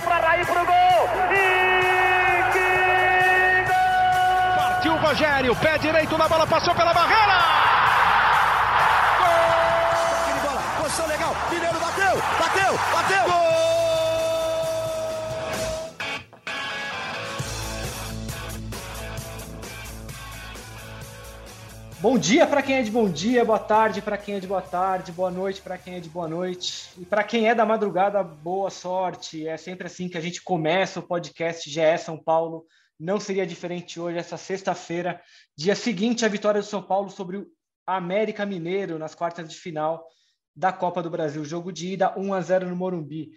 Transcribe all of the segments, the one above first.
Partiu para Raí pro gol. E que gol! Partiu o Rogério, pé direito na bola, passou pela barreira. Gol! bola, posição legal. Mineiro bateu, bateu, bateu. Gol! Bom dia para quem é de bom dia, boa tarde para quem é de boa tarde, boa noite para quem é de boa noite. E para quem é da madrugada, boa sorte. É sempre assim que a gente começa o podcast GE São Paulo. Não seria diferente hoje, essa sexta-feira, dia seguinte à vitória do São Paulo sobre o América Mineiro nas quartas de final da Copa do Brasil. Jogo de ida 1 a 0 no Morumbi.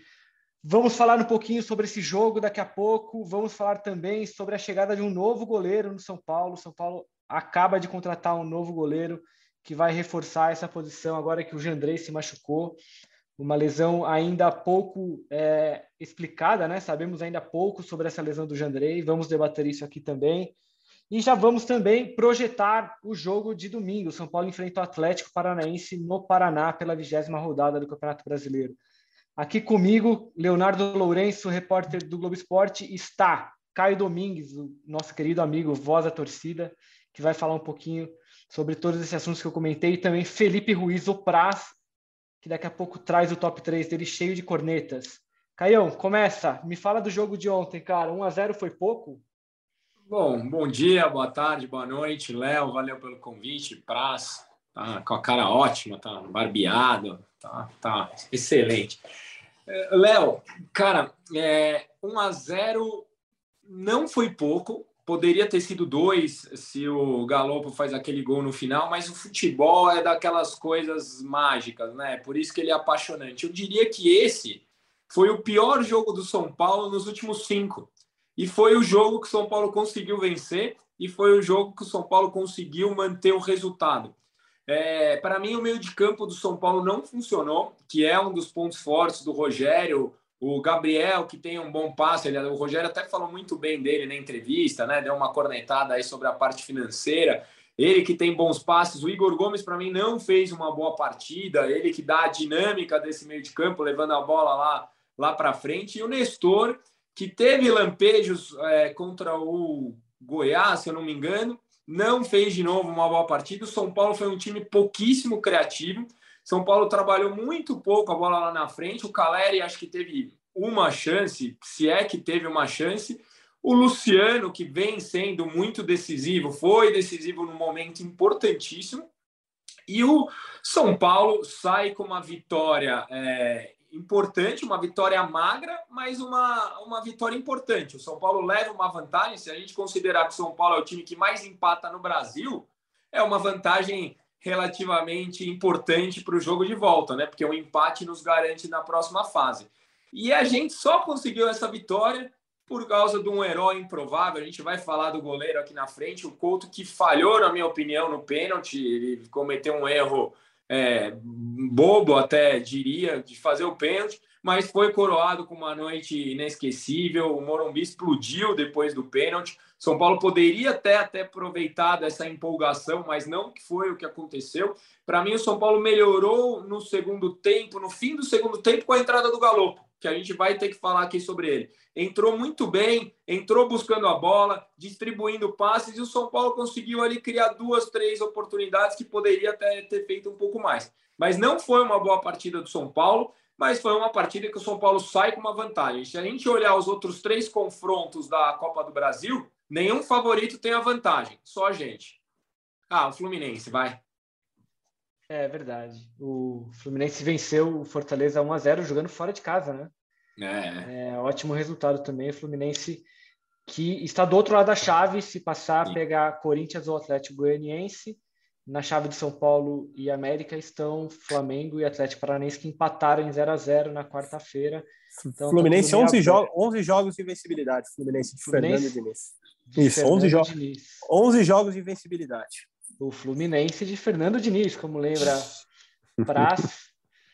Vamos falar um pouquinho sobre esse jogo daqui a pouco. Vamos falar também sobre a chegada de um novo goleiro no São Paulo. São Paulo acaba de contratar um novo goleiro que vai reforçar essa posição agora que o Jandrei se machucou. Uma lesão ainda pouco é, explicada, né? Sabemos ainda pouco sobre essa lesão do Jandrei. Vamos debater isso aqui também. E já vamos também projetar o jogo de domingo. São Paulo enfrenta o Atlético Paranaense no Paraná pela vigésima rodada do Campeonato Brasileiro. Aqui comigo, Leonardo Lourenço, repórter do Globo Esporte, está Caio Domingues, o nosso querido amigo, voz da torcida, que vai falar um pouquinho sobre todos esses assuntos que eu comentei, e também Felipe Ruiz, o Praz, que daqui a pouco traz o top 3 dele cheio de cornetas. Caião, começa. Me fala do jogo de ontem, cara. 1 a 0 foi pouco? Bom, bom dia, boa tarde, boa noite, Léo. Valeu pelo convite. Praz, tá com a cara ótima, tá barbeado, tá, tá excelente. É, Léo, cara, é, 1 a 0 não foi pouco, Poderia ter sido dois se o Galopo faz aquele gol no final, mas o futebol é daquelas coisas mágicas, né? Por isso que ele é apaixonante. Eu diria que esse foi o pior jogo do São Paulo nos últimos cinco. E foi o jogo que o São Paulo conseguiu vencer e foi o jogo que o São Paulo conseguiu manter o resultado. É, para mim, o meio de campo do São Paulo não funcionou, que é um dos pontos fortes do Rogério. O Gabriel, que tem um bom passe, ele, o Rogério até falou muito bem dele na entrevista, né? Deu uma cornetada aí sobre a parte financeira. Ele que tem bons passes. O Igor Gomes, para mim, não fez uma boa partida. Ele que dá a dinâmica desse meio de campo, levando a bola lá, lá para frente. E o Nestor, que teve lampejos é, contra o Goiás, se eu não me engano, não fez de novo uma boa partida. O São Paulo foi um time pouquíssimo criativo. São Paulo trabalhou muito pouco a bola lá na frente. O Caleri acho que teve uma chance, se é que teve uma chance. O Luciano, que vem sendo muito decisivo, foi decisivo num momento importantíssimo. E o São Paulo sai com uma vitória é, importante, uma vitória magra, mas uma, uma vitória importante. O São Paulo leva uma vantagem. Se a gente considerar que o São Paulo é o time que mais empata no Brasil, é uma vantagem relativamente importante para o jogo de volta, né? Porque o empate nos garante na próxima fase. E a gente só conseguiu essa vitória por causa de um herói improvável. A gente vai falar do goleiro aqui na frente, o Couto, que falhou, na minha opinião, no pênalti. Ele cometeu um erro é, bobo, até diria, de fazer o pênalti, mas foi coroado com uma noite inesquecível. O Morumbi explodiu depois do pênalti. São Paulo poderia até até aproveitado essa empolgação, mas não que foi o que aconteceu. Para mim, o São Paulo melhorou no segundo tempo, no fim do segundo tempo, com a entrada do Galopo, que a gente vai ter que falar aqui sobre ele. Entrou muito bem, entrou buscando a bola, distribuindo passes, e o São Paulo conseguiu ali criar duas, três oportunidades que poderia até ter feito um pouco mais. Mas não foi uma boa partida do São Paulo mas foi uma partida que o São Paulo sai com uma vantagem. Se a gente olhar os outros três confrontos da Copa do Brasil, nenhum favorito tem a vantagem, só a gente. Ah, o Fluminense, vai. É verdade. O Fluminense venceu o Fortaleza 1 a 0 jogando fora de casa, né? É. é ótimo resultado também. O Fluminense que está do outro lado da chave, se passar, Sim. pegar Corinthians ou Atlético Goianiense na chave de São Paulo e América estão Flamengo e Atlético Paranaense que empataram em 0 a 0 na quarta-feira. Então, Fluminense tá 11, jo 11 jogos de invencibilidade. Fluminense de Fluminense, Fernando Diniz. Isso, Fernando 11, jo Diniz. 11 jogos de invencibilidade. O Fluminense de Fernando Diniz, como lembra Praz.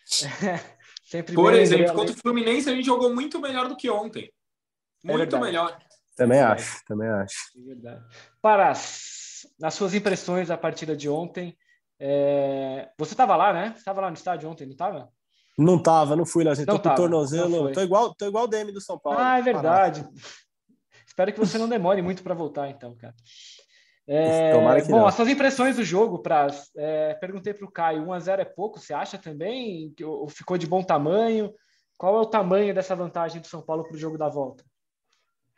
Sempre Por exemplo, contra o Fluminense a gente jogou muito melhor do que ontem. É muito é melhor. Também acho, também acho. É verdade. Nas suas impressões da partida de ontem. É... Você estava lá, né? Você estava lá no estádio ontem, não estava? Não tava, não fui, Leozinho. Tô tava, com o tornozelo. Tô igual, tô igual o DM do São Paulo. Ah, é verdade. Parado. Espero que você não demore muito para voltar, então, cara. É, bom, não. as suas impressões do jogo, Praz. É, perguntei para o Caio, 1x0 é pouco, você acha também? Ou ficou de bom tamanho? Qual é o tamanho dessa vantagem do São Paulo para o jogo da volta?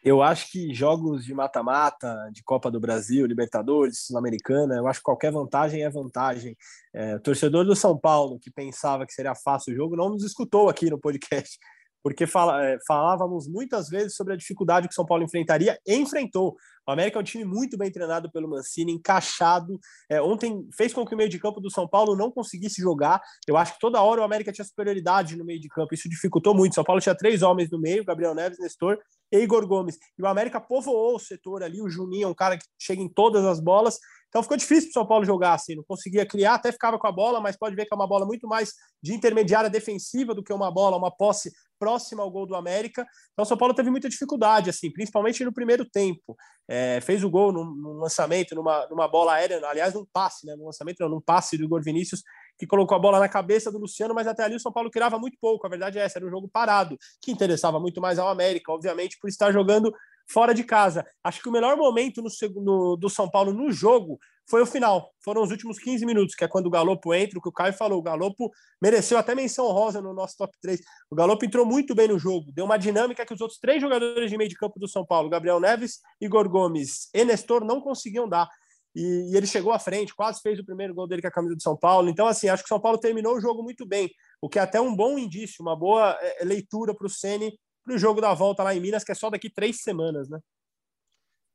Eu acho que jogos de mata-mata, de Copa do Brasil, Libertadores, Sul-Americana, eu acho que qualquer vantagem é vantagem. É, o torcedor do São Paulo, que pensava que seria fácil o jogo, não nos escutou aqui no podcast, porque fala, é, falávamos muitas vezes sobre a dificuldade que o São Paulo enfrentaria enfrentou. O América é um time muito bem treinado pelo Mancini, encaixado. É, ontem fez com que o meio de campo do São Paulo não conseguisse jogar. Eu acho que toda hora o América tinha superioridade no meio de campo. Isso dificultou muito. São Paulo tinha três homens no meio: Gabriel Neves, Nestor e Igor Gomes. E o América povoou o setor ali. O Juninho é um cara que chega em todas as bolas. Então ficou difícil para o São Paulo jogar assim, não conseguia criar, até ficava com a bola, mas pode ver que é uma bola muito mais de intermediária defensiva do que uma bola, uma posse próxima ao gol do América. Então o São Paulo teve muita dificuldade, assim, principalmente no primeiro tempo. É, fez o gol num, num, lançamento, numa, numa bola aérea, aliás, num passe, né? Num lançamento, não, num passe do Igor Vinícius, que colocou a bola na cabeça do Luciano, mas até ali o São Paulo criava muito pouco. A verdade é essa, era um jogo parado, que interessava muito mais ao América, obviamente, por estar jogando fora de casa. Acho que o melhor momento no segundo do São Paulo no jogo foi o final. Foram os últimos 15 minutos, que é quando o Galopo entra, o que o Caio falou. O Galopo mereceu até menção rosa no nosso top 3. O Galopo entrou muito bem no jogo, deu uma dinâmica que os outros três jogadores de meio de campo do São Paulo, Gabriel Neves, Igor Gomes e Nestor, não conseguiam dar. E, e, ele chegou à frente, quase fez o primeiro gol dele com a camisa do São Paulo. Então, assim, acho que o São Paulo terminou o jogo muito bem, o que é até um bom indício, uma boa é, leitura para o Ceni para o jogo da volta lá em Minas, que é só daqui três semanas, né?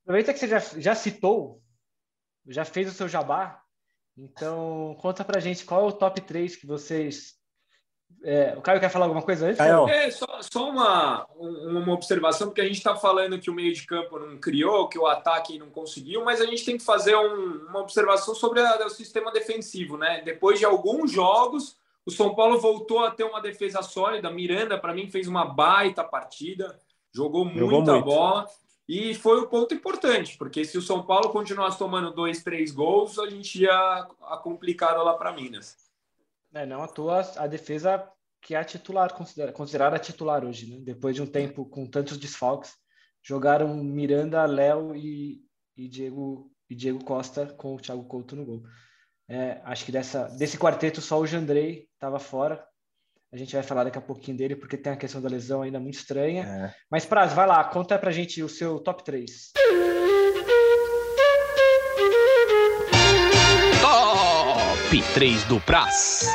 Aproveita que você já, já citou, já fez o seu jabá, então conta pra gente qual é o top 3 que vocês. É, o Caio quer falar alguma coisa antes? É, só, só uma, uma observação, porque a gente está falando que o meio de campo não criou, que o ataque não conseguiu, mas a gente tem que fazer um, uma observação sobre a, o sistema defensivo, né? Depois de alguns jogos, o São Paulo voltou a ter uma defesa sólida. Miranda, para mim, fez uma baita partida, jogou, jogou muita muito. bola. E foi o ponto importante, porque se o São Paulo continuasse tomando dois, três gols, a gente ia a complicado lá para Minas. É, não à toa a defesa que é a titular, considerada titular hoje, né? Depois de um tempo com tantos desfalques, jogaram Miranda, Léo e, e, Diego, e Diego Costa com o Thiago Couto no gol. É, acho que dessa, desse quarteto só o Jandrei estava fora. A gente vai falar daqui a pouquinho dele, porque tem a questão da lesão ainda muito estranha. É. Mas, Praz, vai lá, conta pra gente o seu top 3. Top 3 do Praz.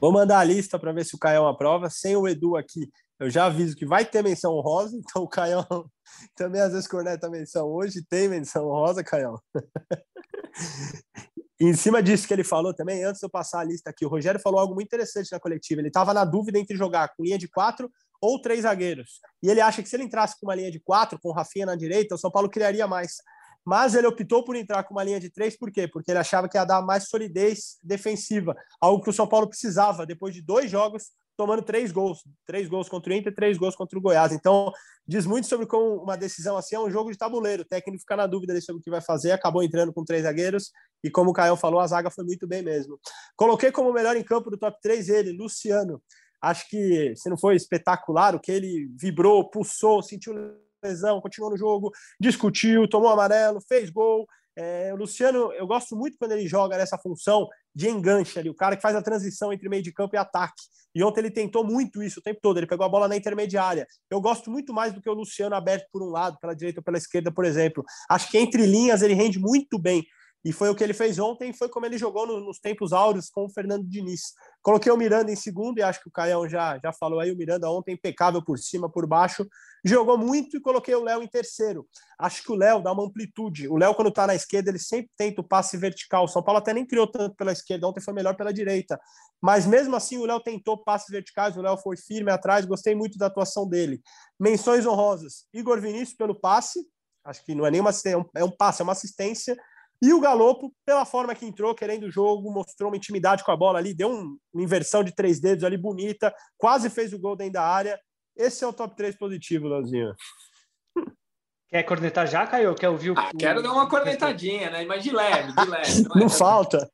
Vou mandar a lista para ver se o Caião aprova. Sem o Edu aqui, eu já aviso que vai ter menção rosa, então o Caião também às vezes corneta a menção hoje, tem menção rosa, Caião. em cima disso que ele falou também, antes de eu passar a lista aqui, o Rogério falou algo muito interessante na coletiva. Ele estava na dúvida entre jogar com linha de quatro ou três zagueiros. E ele acha que se ele entrasse com uma linha de quatro, com o Rafinha na direita, o São Paulo criaria mais. Mas ele optou por entrar com uma linha de três, por quê? Porque ele achava que ia dar mais solidez defensiva, algo que o São Paulo precisava depois de dois jogos tomando três gols, três gols contra o Inter, três gols contra o Goiás. Então, diz muito sobre como uma decisão assim é um jogo de tabuleiro. O técnico fica na dúvida sobre o que vai fazer, acabou entrando com três zagueiros e como o Caio falou, a zaga foi muito bem mesmo. Coloquei como melhor em campo do top 3 ele, Luciano. Acho que se não foi espetacular, o que ele vibrou, pulsou, sentiu lesão, continuou no jogo, discutiu, tomou amarelo, fez gol. É, o Luciano, eu gosto muito quando ele joga nessa função de enganche ali, o cara que faz a transição entre meio de campo e ataque. E ontem ele tentou muito isso o tempo todo, ele pegou a bola na intermediária. Eu gosto muito mais do que o Luciano aberto por um lado, pela direita ou pela esquerda, por exemplo. Acho que entre linhas ele rende muito bem. E foi o que ele fez ontem, foi como ele jogou no, nos tempos áureos com o Fernando Diniz. Coloquei o Miranda em segundo, e acho que o Caião já, já falou aí, o Miranda ontem impecável por cima, por baixo, jogou muito e coloquei o Léo em terceiro. Acho que o Léo dá uma amplitude. O Léo, quando está na esquerda, ele sempre tenta o passe vertical. O São Paulo até nem criou tanto pela esquerda, ontem foi melhor pela direita. Mas mesmo assim, o Léo tentou passes verticais, o Léo foi firme atrás, gostei muito da atuação dele. Menções honrosas: Igor Vinícius pelo passe, acho que não é nenhuma assistência, é um passe, é uma assistência. E o Galopo, pela forma que entrou, querendo o jogo, mostrou uma intimidade com a bola ali, deu um, uma inversão de três dedos ali bonita, quase fez o gol dentro da área. Esse é o top 3 positivo, Leozinho. Quer cornetar já, Caio? Quer ouvir o. Ah, quero dar uma cornetadinha, né? Mas de leve, de leve. Não, não falta.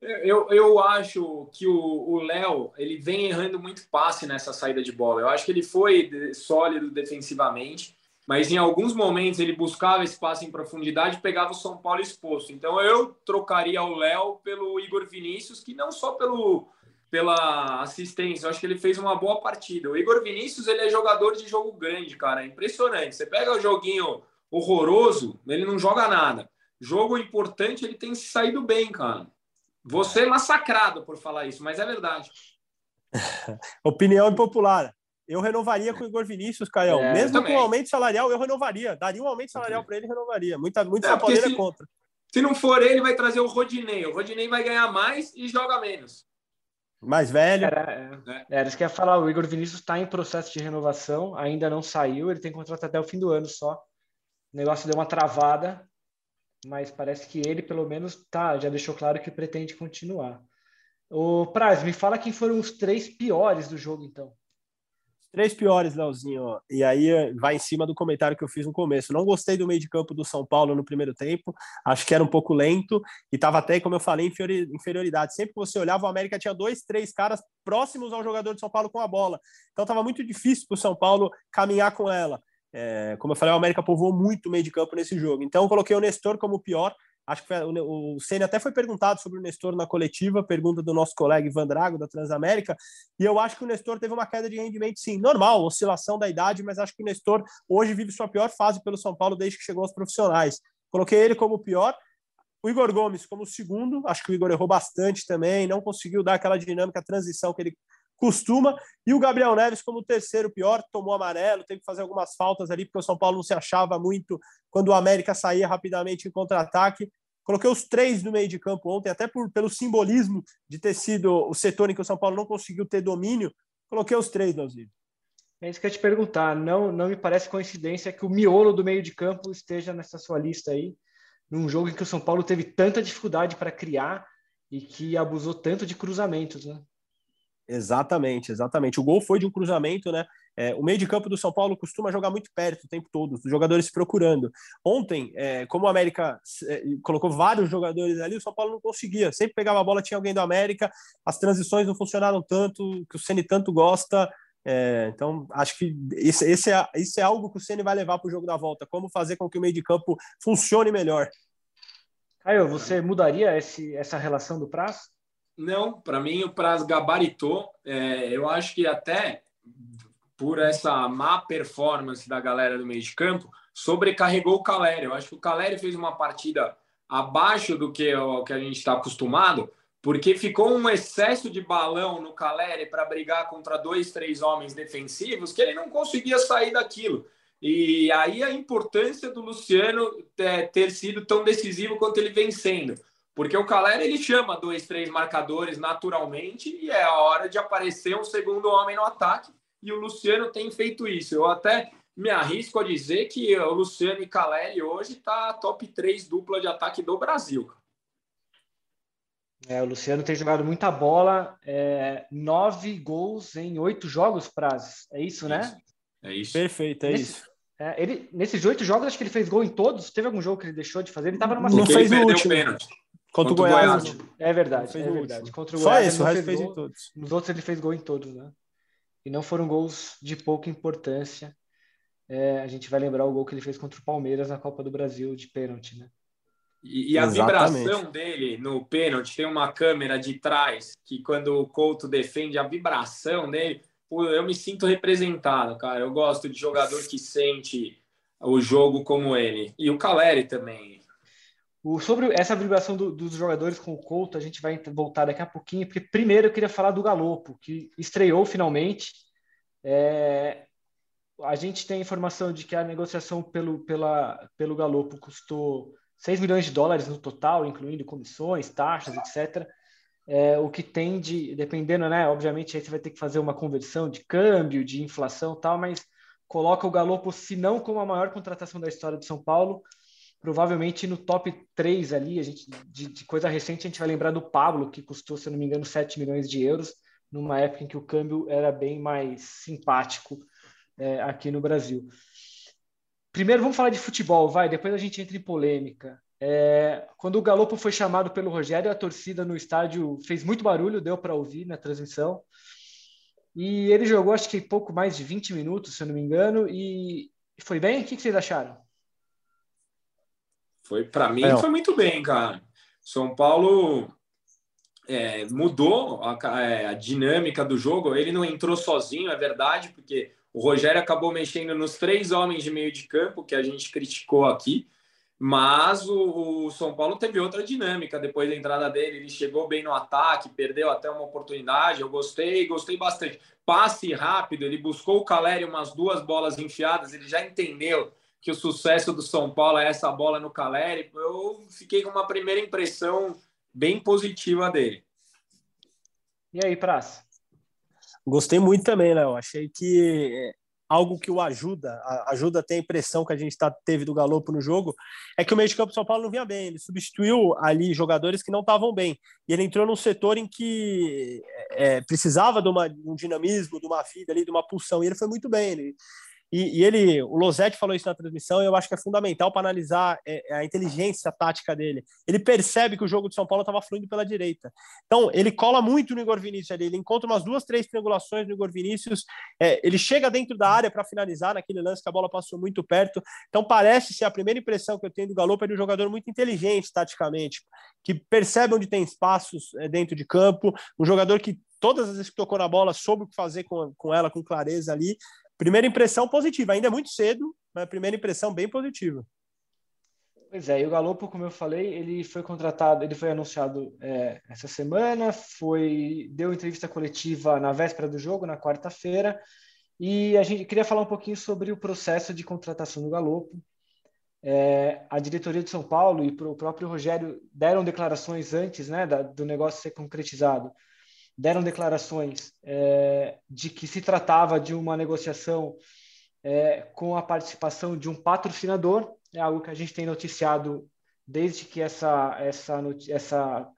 Eu, eu acho que o Léo ele vem errando muito passe nessa saída de bola. Eu acho que ele foi sólido defensivamente, mas em alguns momentos ele buscava passe em profundidade e pegava o São Paulo exposto. Então eu trocaria o Léo pelo Igor Vinícius, que não só pelo pela assistência. Eu acho que ele fez uma boa partida. O Igor Vinícius, ele é jogador de jogo grande, cara. É impressionante. Você pega o joguinho horroroso, ele não joga nada. Jogo importante, ele tem saído bem, cara. Você é massacrado por falar isso, mas é verdade. Opinião impopular. Eu renovaria com o Igor Vinícius, Caião. É, Mesmo com o aumento salarial, eu renovaria. Daria um aumento salarial para ele, renovaria. Muita, muita é, se, contra. Se não for ele, vai trazer o Rodinei. O Rodinei vai ganhar mais e joga menos. Mais velho. Era, é, era isso que ia falar. O Igor Vinícius está em processo de renovação, ainda não saiu. Ele tem contrato até o fim do ano só. O negócio deu uma travada, mas parece que ele, pelo menos, tá, já deixou claro que pretende continuar. O Praz, me fala quem foram os três piores do jogo, então. Três piores, Leozinho. E aí vai em cima do comentário que eu fiz no começo. Não gostei do meio de campo do São Paulo no primeiro tempo. Acho que era um pouco lento e estava até, como eu falei, inferioridade. Sempre que você olhava, o América tinha dois, três caras próximos ao jogador de São Paulo com a bola. Então estava muito difícil para o São Paulo caminhar com ela. É, como eu falei, o América povoou muito o meio de campo nesse jogo. Então eu coloquei o Nestor como pior. Acho que foi, o, o Senna até foi perguntado sobre o Nestor na coletiva, pergunta do nosso colega Ivan Drago, da Transamérica, e eu acho que o Nestor teve uma queda de rendimento, sim, normal, oscilação da idade, mas acho que o Nestor hoje vive sua pior fase pelo São Paulo desde que chegou aos profissionais. Coloquei ele como pior, o Igor Gomes como segundo, acho que o Igor errou bastante também, não conseguiu dar aquela dinâmica, transição que ele costuma, e o Gabriel Neves como terceiro pior, tomou amarelo, teve que fazer algumas faltas ali, porque o São Paulo não se achava muito quando o América saía rapidamente em contra-ataque. Coloquei os três no meio de campo ontem, até por, pelo simbolismo de ter sido o setor em que o São Paulo não conseguiu ter domínio. Coloquei os três, Leozinho. É isso que eu ia te perguntar. Não, não me parece coincidência que o miolo do meio de campo esteja nessa sua lista aí, num jogo em que o São Paulo teve tanta dificuldade para criar e que abusou tanto de cruzamentos, né? Exatamente, exatamente. O gol foi de um cruzamento, né? É, o meio de campo do São Paulo costuma jogar muito perto o tempo todo, os jogadores se procurando. Ontem, é, como o América é, colocou vários jogadores ali, o São Paulo não conseguia. Sempre pegava a bola, tinha alguém do América, as transições não funcionaram tanto, que o Ceni tanto gosta. É, então, acho que esse, esse, é, é algo que o Ceni vai levar para o jogo da volta. Como fazer com que o meio de campo funcione melhor. Caio, você mudaria esse, essa relação do prazo? Não, para mim o Praz gabaritou. É, eu acho que até por essa má performance da galera do meio de campo, sobrecarregou o Caleri. Eu acho que o Caleri fez uma partida abaixo do que, o, que a gente está acostumado, porque ficou um excesso de balão no Caleri para brigar contra dois, três homens defensivos que ele não conseguia sair daquilo. E aí a importância do Luciano ter, ter sido tão decisivo quanto ele vem sendo. Porque o Calera ele chama dois, três marcadores naturalmente e é a hora de aparecer um segundo homem no ataque. E o Luciano tem feito isso. Eu até me arrisco a dizer que o Luciano e Caleri hoje tá top 3 dupla de ataque do Brasil. É, o Luciano tem jogado muita bola, é, nove gols em oito jogos, Praz. É isso, né? É isso. Perfeito, é Nesse, isso. É, ele, nesses oito jogos, acho que ele fez gol em todos. Teve algum jogo que ele deixou de fazer? Ele estava numa Não fez o último. Pênalti. Contra, o Goiás. Goiás. É verdade, é verdade. Contra o Só Goiás, esse, o resto fez gol. em todos. Nos outros ele fez gol em todos, né? E não foram gols de pouca importância. É, a gente vai lembrar o gol que ele fez contra o Palmeiras na Copa do Brasil de pênalti, né? E, e a Exatamente. vibração dele no pênalti, tem uma câmera de trás que quando o Couto defende, a vibração dele, eu me sinto representado, cara. Eu gosto de jogador que sente o jogo como ele. E o Caleri também. O, sobre essa vibração do, dos jogadores com o Couto, a gente vai voltar daqui a pouquinho, porque primeiro eu queria falar do Galopo, que estreou finalmente. É, a gente tem informação de que a negociação pelo, pela, pelo Galopo custou 6 milhões de dólares no total, incluindo comissões, taxas, etc. É, o que tem de, dependendo, né? Obviamente, aí você vai ter que fazer uma conversão de câmbio, de inflação tal, mas coloca o Galopo, se não como a maior contratação da história de São Paulo, provavelmente no top 3 ali, a gente, de, de, coisa recente, a gente vai lembrar do Pablo, que custou, se não me engano, 7 milhões de euros, numa época em que o câmbio era bem mais simpático é, aqui no Brasil. primeiro vamos falar de futebol, vai, depois a gente entra em polêmica. É, quando o Galopo foi chamado pelo Rogério, a torcida no estádio fez muito barulho, deu para ouvir na transmissão. E ele jogou, acho que pouco mais de 20 minutos, se eu não me engano, e foi bem? O que vocês acharam? Foi para mim, é. foi muito bem, cara. São Paulo é, mudou a, é, a, dinâmica do jogo. Ele não entrou sozinho, é verdade, porque o Rogério acabou mexendo nos três homens de meio de campo que a gente criticou aqui. Mas o, o, São Paulo teve outra dinâmica depois da entrada dele. Ele chegou bem no ataque, perdeu até uma oportunidade. Eu gostei, gostei bastante. Passe rápido, ele buscou o Caleri umas duas bolas enfiadas. Ele já entendeu que o sucesso do São Paulo é essa bola no Caleri. Eu fiquei com uma primeira impressão bem positiva dele. E aí, Praça? Gostei muito também, Léo. Achei que algo que o ajuda, ajuda a ter a impressão que a gente tá, teve do Galopo no jogo, é que o meio de campo do São Paulo não vinha bem. Ele substituiu ali jogadores que não estavam bem. E ele entrou num setor em que é, precisava de, uma, de, um dinamismo, de uma vida ali, de uma pulsão. E ele foi muito bem. Ele, e, e, ele, o Losetti falou isso na transmissão, e eu acho que é fundamental para analisar é, é, a inteligência tática dele. Ele percebe que o jogo de São Paulo estava fluindo pela direita. Então, ele cola muito no Igor Vinícius ali, ele encontra umas duas, três triangulações no Igor Vinícius, é, ele chega dentro da área para finalizar naquele lance que a bola passou muito perto. Então, parece ser a primeira impressão que eu tenho do Galo é de um jogador muito inteligente taticamente, que percebe onde tem espaços é, dentro de campo, um jogador que todas as vezes que tocou na bola soube o que fazer com, com ela com clareza ali. Primeira impressão positiva, ainda é muito cedo, mas primeira impressão bem positiva. Pois é, e o Galopo, como eu falei, ele foi contratado, ele foi anunciado é, essa semana, foi deu entrevista coletiva na véspera do jogo, na quarta-feira, e a gente queria falar um pouquinho sobre o processo de contratação do Galopo. É, a diretoria de São Paulo e o próprio Rogério deram declarações antes né, da, do negócio ser concretizado deram declarações é, de que se tratava de uma negociação é, com a participação de um patrocinador, é algo que a gente tem noticiado desde que essa, essa, essa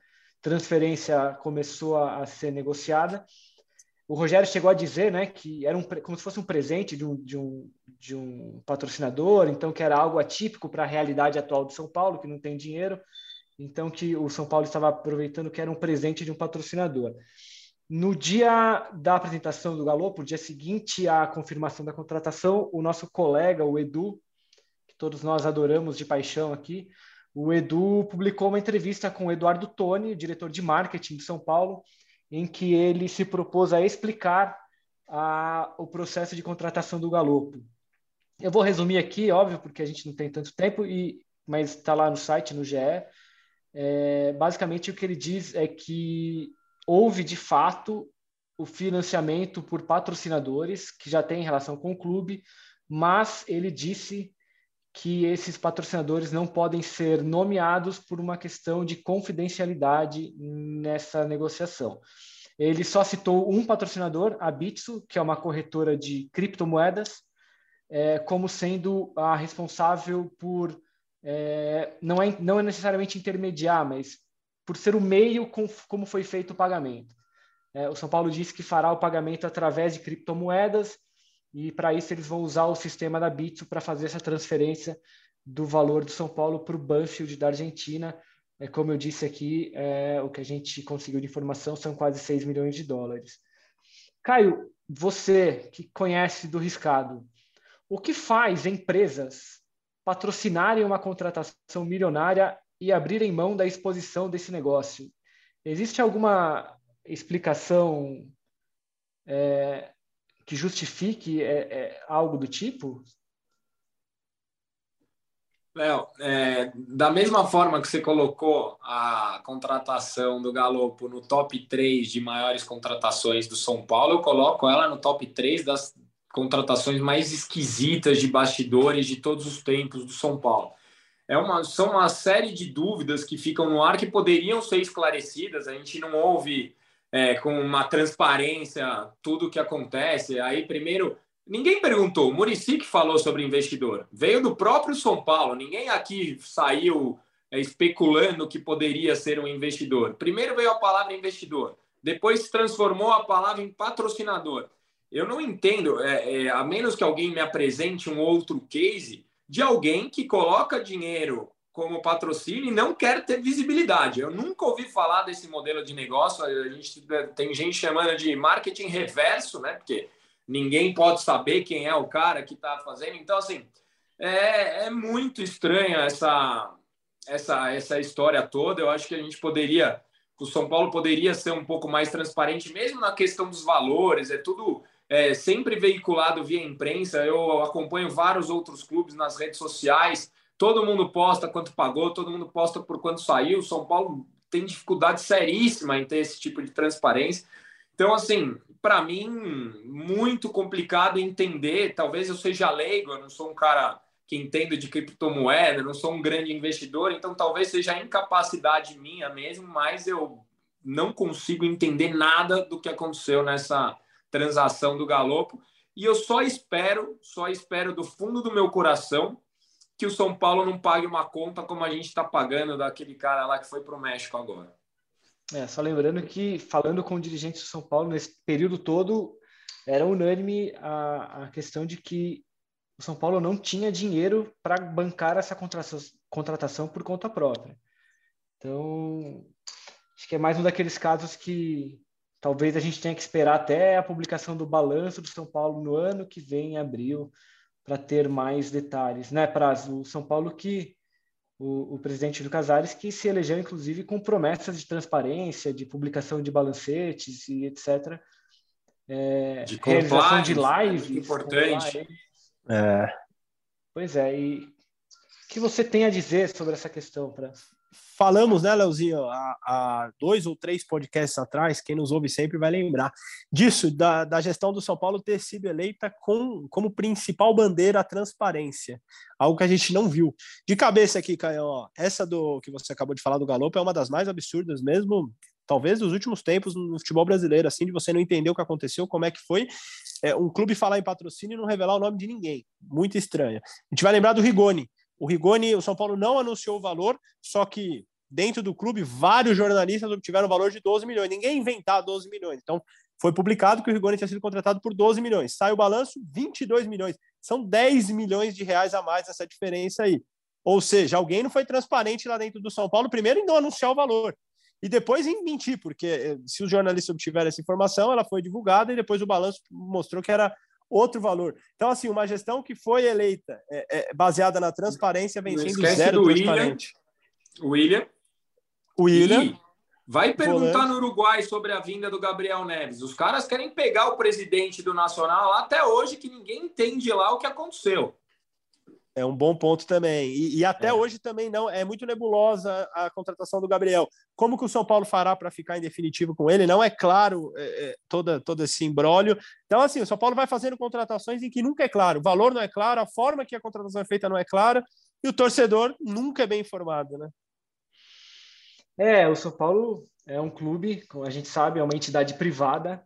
transferência começou a, a ser negociada. O Rogério chegou a dizer né, que era um, como se fosse um presente de um, de, um, de um patrocinador, então que era algo atípico para a realidade atual de São Paulo, que não tem dinheiro, então que o São Paulo estava aproveitando que era um presente de um patrocinador. No dia da apresentação do Galopo, dia seguinte à confirmação da contratação, o nosso colega, o Edu, que todos nós adoramos de paixão aqui, o Edu publicou uma entrevista com o Eduardo Toni, diretor de marketing de São Paulo, em que ele se propôs a explicar a, o processo de contratação do Galopo. Eu vou resumir aqui, óbvio, porque a gente não tem tanto tempo, e, mas está lá no site, no GE. É, basicamente, o que ele diz é que houve de fato o financiamento por patrocinadores que já tem relação com o clube, mas ele disse que esses patrocinadores não podem ser nomeados por uma questão de confidencialidade nessa negociação. Ele só citou um patrocinador, a Bitso, que é uma corretora de criptomoedas, é, como sendo a responsável por é, não, é, não é necessariamente intermediar, mas por ser o meio com, como foi feito o pagamento. É, o São Paulo disse que fará o pagamento através de criptomoedas e para isso eles vão usar o sistema da Bitso para fazer essa transferência do valor do São Paulo para o Banfield da Argentina. É, como eu disse aqui, é, o que a gente conseguiu de informação são quase 6 milhões de dólares. Caio, você que conhece do riscado, o que faz empresas patrocinarem uma contratação milionária e abrirem mão da exposição desse negócio. Existe alguma explicação é, que justifique é, é, algo do tipo? Léo, é, da mesma forma que você colocou a contratação do Galopo no top 3 de maiores contratações do São Paulo, eu coloco ela no top 3 das contratações mais esquisitas de bastidores de todos os tempos do São Paulo é uma, são uma série de dúvidas que ficam no ar que poderiam ser esclarecidas. A gente não ouve é, com uma transparência tudo o que acontece. Aí, primeiro, ninguém perguntou. O Murici que falou sobre investidor. Veio do próprio São Paulo. Ninguém aqui saiu é, especulando que poderia ser um investidor. Primeiro veio a palavra investidor. Depois se transformou a palavra em patrocinador. Eu não entendo, é, é, a menos que alguém me apresente um outro case, de alguém que coloca dinheiro como patrocínio e não quer ter visibilidade. Eu nunca ouvi falar desse modelo de negócio. A gente tem gente chamando de marketing reverso, né? Porque ninguém pode saber quem é o cara que está fazendo. Então, assim, é, é muito estranha essa, essa, essa história toda. Eu acho que a gente poderia, o São Paulo poderia ser um pouco mais transparente, mesmo na questão dos valores. É tudo é, sempre veiculado via imprensa. Eu acompanho vários outros clubes nas redes sociais. Todo mundo posta quanto pagou, todo mundo posta por quanto saiu. São Paulo tem dificuldade seríssima em ter esse tipo de transparência. Então, assim, para mim, muito complicado entender. Talvez eu seja leigo, eu não sou um cara que entendo de criptomoeda, não sou um grande investidor, então talvez seja incapacidade minha mesmo, mas eu não consigo entender nada do que aconteceu nessa transação do Galopo. E eu só espero, só espero do fundo do meu coração que o São Paulo não pague uma conta como a gente está pagando daquele cara lá que foi para o México agora. É, só lembrando que, falando com dirigentes do São Paulo, nesse período todo, era unânime a, a questão de que o São Paulo não tinha dinheiro para bancar essa contratação por conta própria. Então, acho que é mais um daqueles casos que talvez a gente tenha que esperar até a publicação do balanço do São Paulo no ano que vem, em abril, para ter mais detalhes, né, Prazo? O São Paulo que o, o, presidente do Casares que se elegeu inclusive com promessas de transparência, de publicação de balancetes e etc. É, de realização de né? lives, é importante. É. Pois é, e o que você tem a dizer sobre essa questão, para Falamos, né, Leozinho, há, há, dois ou três podcasts atrás, quem nos ouve sempre vai lembrar disso, da, da gestão do São Paulo ter sido eleita com, como principal bandeira a transparência, algo que a gente não viu. De cabeça aqui, Caio, ó, essa do que você acabou de falar do Galopo é uma das mais absurdas mesmo, talvez dos últimos tempos no futebol brasileiro, assim, de você não entender o que aconteceu, como é que foi, é, um clube falar em patrocínio e não revelar o nome de ninguém. Muito estranho. A gente vai lembrar do Rigoni. O Rigoni, o São Paulo não anunciou o valor, só que dentro do clube, vários jornalistas obtiveram o valor de 12 milhões. Ninguém inventar 12 milhões. Então, foi publicado que o Rigoni tinha sido contratado por 12 milhões. Sai o balanço, 22 milhões. São 10 milhões de reais a mais essa diferença aí. Ou seja, alguém não foi transparente lá dentro do São Paulo, primeiro em não anunciar o valor e depois em mentir, porque eh, se os jornalistas obtiveram essa informação, ela foi divulgada e depois o balanço mostrou que era outro valor. Então, assim, uma gestão que foi eleita é, é, baseada na transparência vem sendo zero do transparente. William. William. William. Vai perguntar Volante. no Uruguai sobre a vinda do Gabriel Neves. Os caras querem pegar o presidente do Nacional até hoje, que ninguém entende lá o que aconteceu. É um bom ponto também. E, e até é. hoje também não é muito nebulosa a contratação do Gabriel. Como que o São Paulo fará para ficar em definitivo com ele? Não é claro é, é, toda, todo esse imbróglio. Então, assim, o São Paulo vai fazendo contratações em que nunca é claro. O valor não é claro, a forma que a contratação é feita não é clara, e o torcedor nunca é bem informado, né? É, o São Paulo é um clube, como a gente sabe, é uma entidade privada,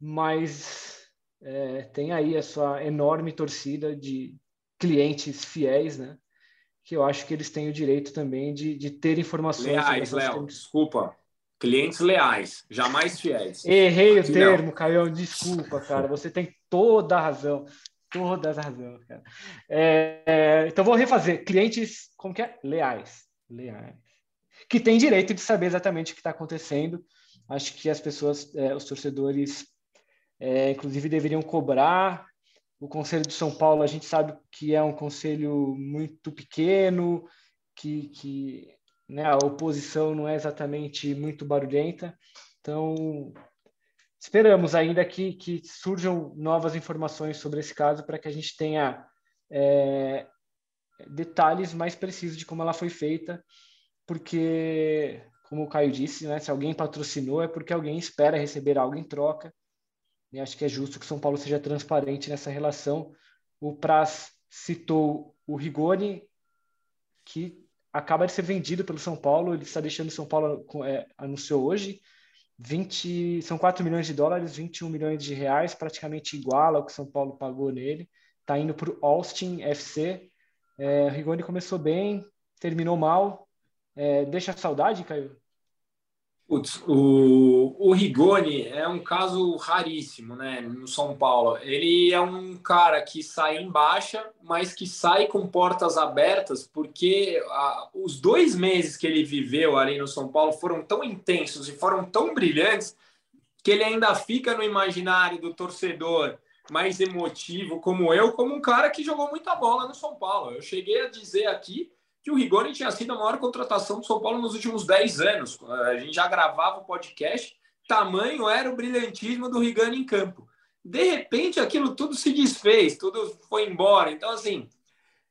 mas é, tem aí a sua enorme torcida de clientes fiéis, né? Que eu acho que eles têm o direito também de, de ter informações. Leais, Léo, desculpa. Clientes leais, jamais fiéis. Errei o termo, Caio, desculpa, cara. Você tem toda a razão. Toda a razão, cara. É, é, então vou refazer. Clientes, como que é? Leais. Leais. Que tem direito de saber exatamente o que está acontecendo. Acho que as pessoas, é, os torcedores, é, inclusive, deveriam cobrar o Conselho de São Paulo, a gente sabe que é um conselho muito pequeno, que, que né, a oposição não é exatamente muito barulhenta. Então, esperamos ainda que, que surjam novas informações sobre esse caso para que a gente tenha é, detalhes mais precisos de como ela foi feita, porque, como o Caio disse, né, se alguém patrocinou é porque alguém espera receber algo em troca e acho que é justo que São Paulo seja transparente nessa relação. O Praz citou o Rigoni, que acaba de ser vendido pelo São Paulo, ele está deixando o São Paulo, é, anunciou hoje, 20, são 4 milhões de dólares, 21 milhões de reais, praticamente igual ao que São Paulo pagou nele. Está indo para o Austin FC. É, Rigoni começou bem, terminou mal. É, deixa saudade, Caio? Putz, o, o Rigoni é um caso raríssimo, né? No São Paulo. Ele é um cara que sai em baixa, mas que sai com portas abertas, porque a, os dois meses que ele viveu ali no São Paulo foram tão intensos e foram tão brilhantes que ele ainda fica no imaginário do torcedor mais emotivo, como eu, como um cara que jogou muita bola no São Paulo. Eu cheguei a dizer aqui que o Rigoni tinha sido a maior contratação do São Paulo nos últimos 10 anos. A gente já gravava o podcast, tamanho era o brilhantismo do Rigoni em campo. De repente, aquilo tudo se desfez, tudo foi embora. Então, assim,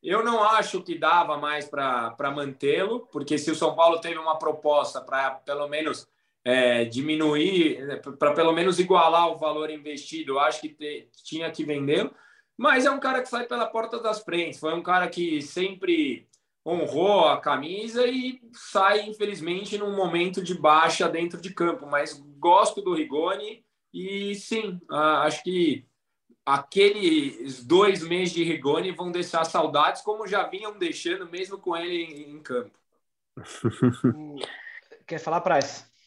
eu não acho que dava mais para mantê-lo, porque se o São Paulo teve uma proposta para pelo menos é, diminuir, para pelo menos igualar o valor investido, eu acho que te, tinha que vendê-lo. Mas é um cara que sai pela porta das frentes. Foi um cara que sempre honrou a camisa e sai, infelizmente, num momento de baixa dentro de campo. Mas gosto do Rigoni e sim, acho que aqueles dois meses de Rigoni vão deixar saudades, como já vinham deixando, mesmo com ele em, campo. Quer falar,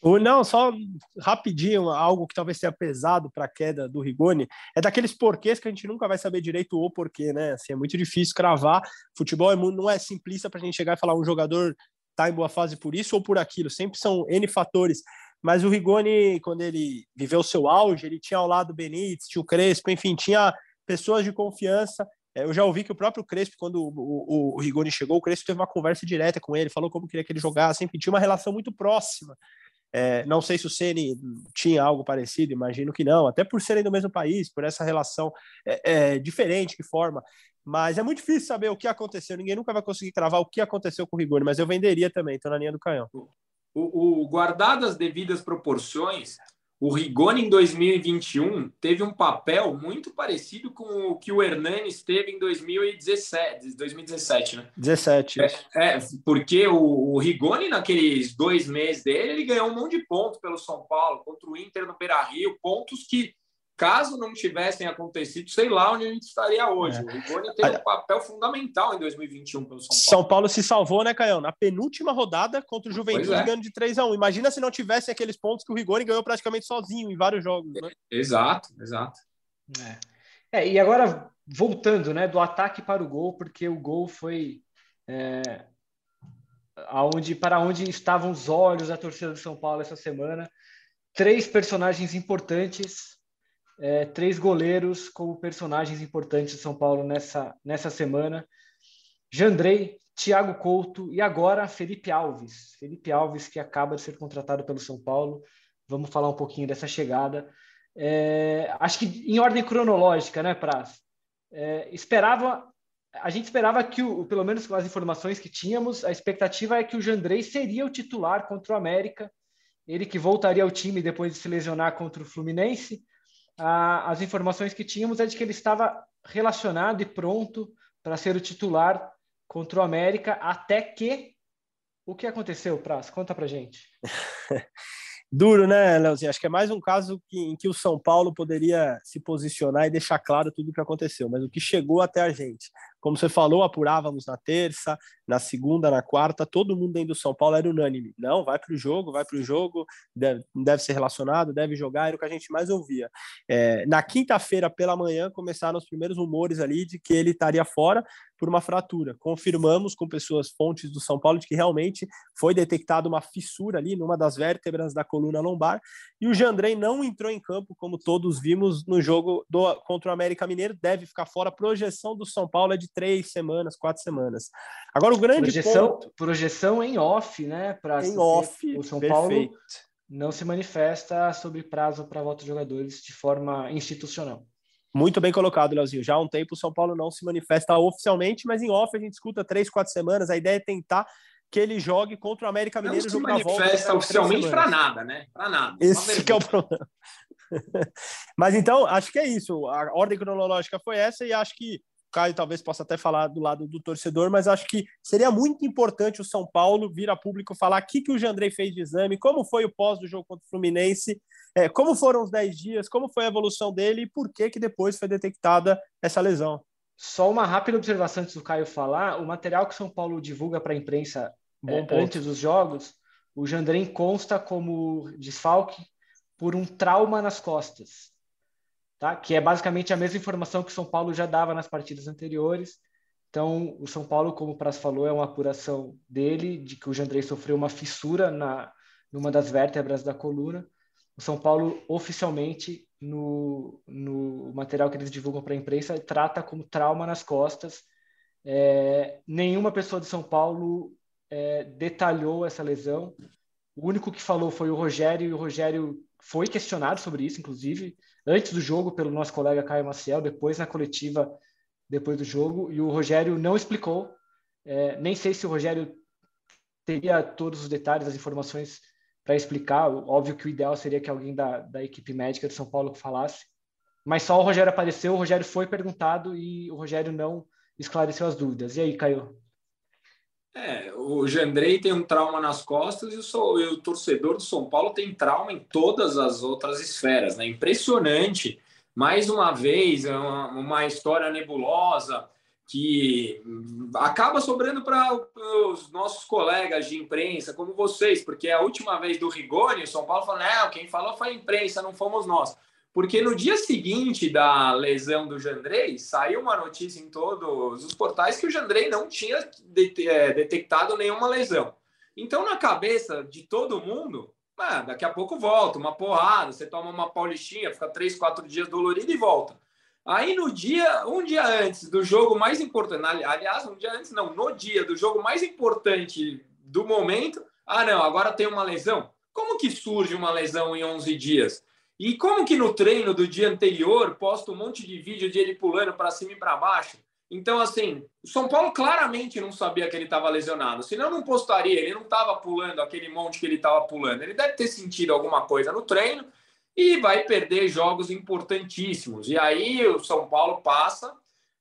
Não, só rapidinho, algo que talvez seja pesado para a queda do Rigoni, é daqueles porquês que a gente nunca vai saber direito o porquê, né? Assim, é muito difícil cravar. Futebol é, não é simplista para a gente chegar e falar um jogador está em boa fase por isso ou por aquilo, sempre são N fatores. Mas o Rigoni, quando ele viveu o seu auge, ele tinha ao lado o Benítez, tinha o Crespo, enfim, tinha pessoas de confiança. É, eu já ouvi que o próprio Crespo, quando o, o, o Rigoni chegou, o Crespo teve uma conversa direta com ele, falou como queria que ele jogasse, enfim, tinha uma relação muito próxima. É, não sei se o Ceni tinha algo parecido, imagino que não, até por serem do mesmo país, por essa relação é, é, diferente que forma. Mas é muito difícil saber o que aconteceu. Ninguém nunca vai conseguir cravar o que aconteceu com o Rigoni, mas eu venderia também, estou na linha do canhão. O, o guardado as devidas proporções, o Rigoni, em 2021, teve um papel muito parecido com o que o Hernanes teve em 2017, 2017 né? 17. É, é porque o, o, Rigoni, naqueles dois meses dele, ele ganhou um monte de pontos pelo São Paulo, contra o Inter no Beira-Rio, pontos que caso não tivessem acontecido, sei lá onde a gente estaria hoje. É. O Rigoni teve um papel fundamental em 2021 pelo São Paulo. São Paulo se salvou, né, Caião? Na penúltima rodada contra o Juventude é. ganhando de 3 a 1 Imagina se não tivessem aqueles pontos que o Rigoni ganhou praticamente sozinho em vários jogos. Né? Exato, exato. É. é. e agora, voltando né, do ataque para o gol, porque o gol foi é, aonde, para onde estavam os olhos da torcida do São Paulo essa semana. Três personagens importantes é, três goleiros como personagens importantes de São Paulo nessa, nessa semana. Jandrei, Thiago Couto e agora Felipe Alves. Felipe Alves, que acaba de ser contratado pelo São Paulo. Vamos falar um pouquinho dessa chegada. É, acho que em ordem cronológica, né, Praz? É, esperava, a gente esperava que, o, pelo menos com as informações que tínhamos, a expectativa é que o Jandrei seria o titular contra o América. Ele que voltaria ao time depois de se lesionar contra o Fluminense as informações que tínhamos é de que ele estava relacionado e pronto para ser o titular contra o América, até que o que aconteceu, Praz? Conta para gente. Duro, né, Leozinho? Acho que é mais um caso que, em que o São Paulo poderia se posicionar e deixar claro tudo o que aconteceu, mas o que chegou até a gente. Como você falou, apurávamos na terça, na segunda, na quarta, todo mundo dentro do São Paulo era unânime. Não, vai para o jogo, vai para o jogo, deve, deve, ser relacionado, deve jogar, era o que a gente mais ouvia. É, na quinta-feira pela manhã começaram os primeiros rumores ali de que ele estaria fora por uma fratura. Confirmamos com pessoas fontes do São Paulo de que realmente foi detectada uma fissura ali numa das vértebras da coluna lombar e o Jandrei não entrou em campo, como todos vimos no jogo do, contra o América Mineiro, deve ficar fora. A projeção do São Paulo é de três semanas, quatro semanas. Agora, o grande projeção, ponto... Projeção em off, né? Pra em off, o São perfeito. Paulo não se manifesta sobre prazo para voto de jogadores de forma institucional. Muito bem colocado, Leozinho. Já há um tempo o São Paulo não se manifesta oficialmente, mas em off a gente escuta três, quatro semanas. A ideia é tentar que ele jogue contra o América Mineiro. Não se manifesta oficialmente para nada, né? Para nada. Esse que é o problema. mas então, acho que é isso. A ordem cronológica foi essa e acho que Caio talvez possa até falar do lado do torcedor, mas acho que seria muito importante o São Paulo vir a público falar o que, que o Jandrei fez de exame, como foi o pós do jogo contra o Fluminense, é, como foram os 10 dias, como foi a evolução dele e por que, que depois foi detectada essa lesão. Só uma rápida observação antes do Caio falar: o material que o São Paulo divulga para a imprensa é, antes dos jogos o Jandrei consta como desfalque por um trauma nas costas, tá? Que é basicamente a mesma informação que o São Paulo já dava nas partidas anteriores. Então, o São Paulo, como o Praz falou, é uma apuração dele de que o Jandrei sofreu uma fissura na numa das vértebras da coluna. O São Paulo oficialmente no, no material que eles divulgam para a imprensa trata como trauma nas costas. É, nenhuma pessoa de São Paulo é, detalhou essa lesão. O único que falou foi o Rogério, e o Rogério foi questionado sobre isso, inclusive, antes do jogo pelo nosso colega Caio Maciel, depois na coletiva, depois do jogo, e o Rogério não explicou. É, nem sei se o Rogério teria todos os detalhes, as informações para explicar. Óbvio que o ideal seria que alguém da, da equipe médica de São Paulo falasse, mas só o Rogério apareceu, o Rogério foi perguntado e o Rogério não esclareceu as dúvidas. E aí, Caio? É, o Jandrei tem um trauma nas costas e o, e o, torcedor do São Paulo tem trauma em todas as outras esferas, né? Impressionante. Mais uma vez, é uma, uma história nebulosa que acaba sobrando para os nossos colegas de imprensa, como vocês, porque a última vez do Rigoni, o São Paulo falou: não, quem falou foi a imprensa, não fomos nós. Porque no dia seguinte da lesão do Jandrei, saiu uma notícia em todos os portais que o Jandrei não tinha é, detectado nenhuma lesão. Então, na cabeça de todo mundo, ah, daqui a pouco volta, uma porrada, você toma uma paulistinha, fica três, quatro dias dolorido e volta. Aí no dia, um dia antes do jogo mais importante, aliás, um dia antes, não, no dia do jogo mais importante do momento, ah, não, agora tem uma lesão. Como que surge uma lesão em 11 dias? E como que no treino do dia anterior posta um monte de vídeo de ele pulando para cima e para baixo? Então, assim, o São Paulo claramente não sabia que ele estava lesionado, senão não postaria, ele não estava pulando aquele monte que ele estava pulando. Ele deve ter sentido alguma coisa no treino e vai perder jogos importantíssimos. E aí o São Paulo passa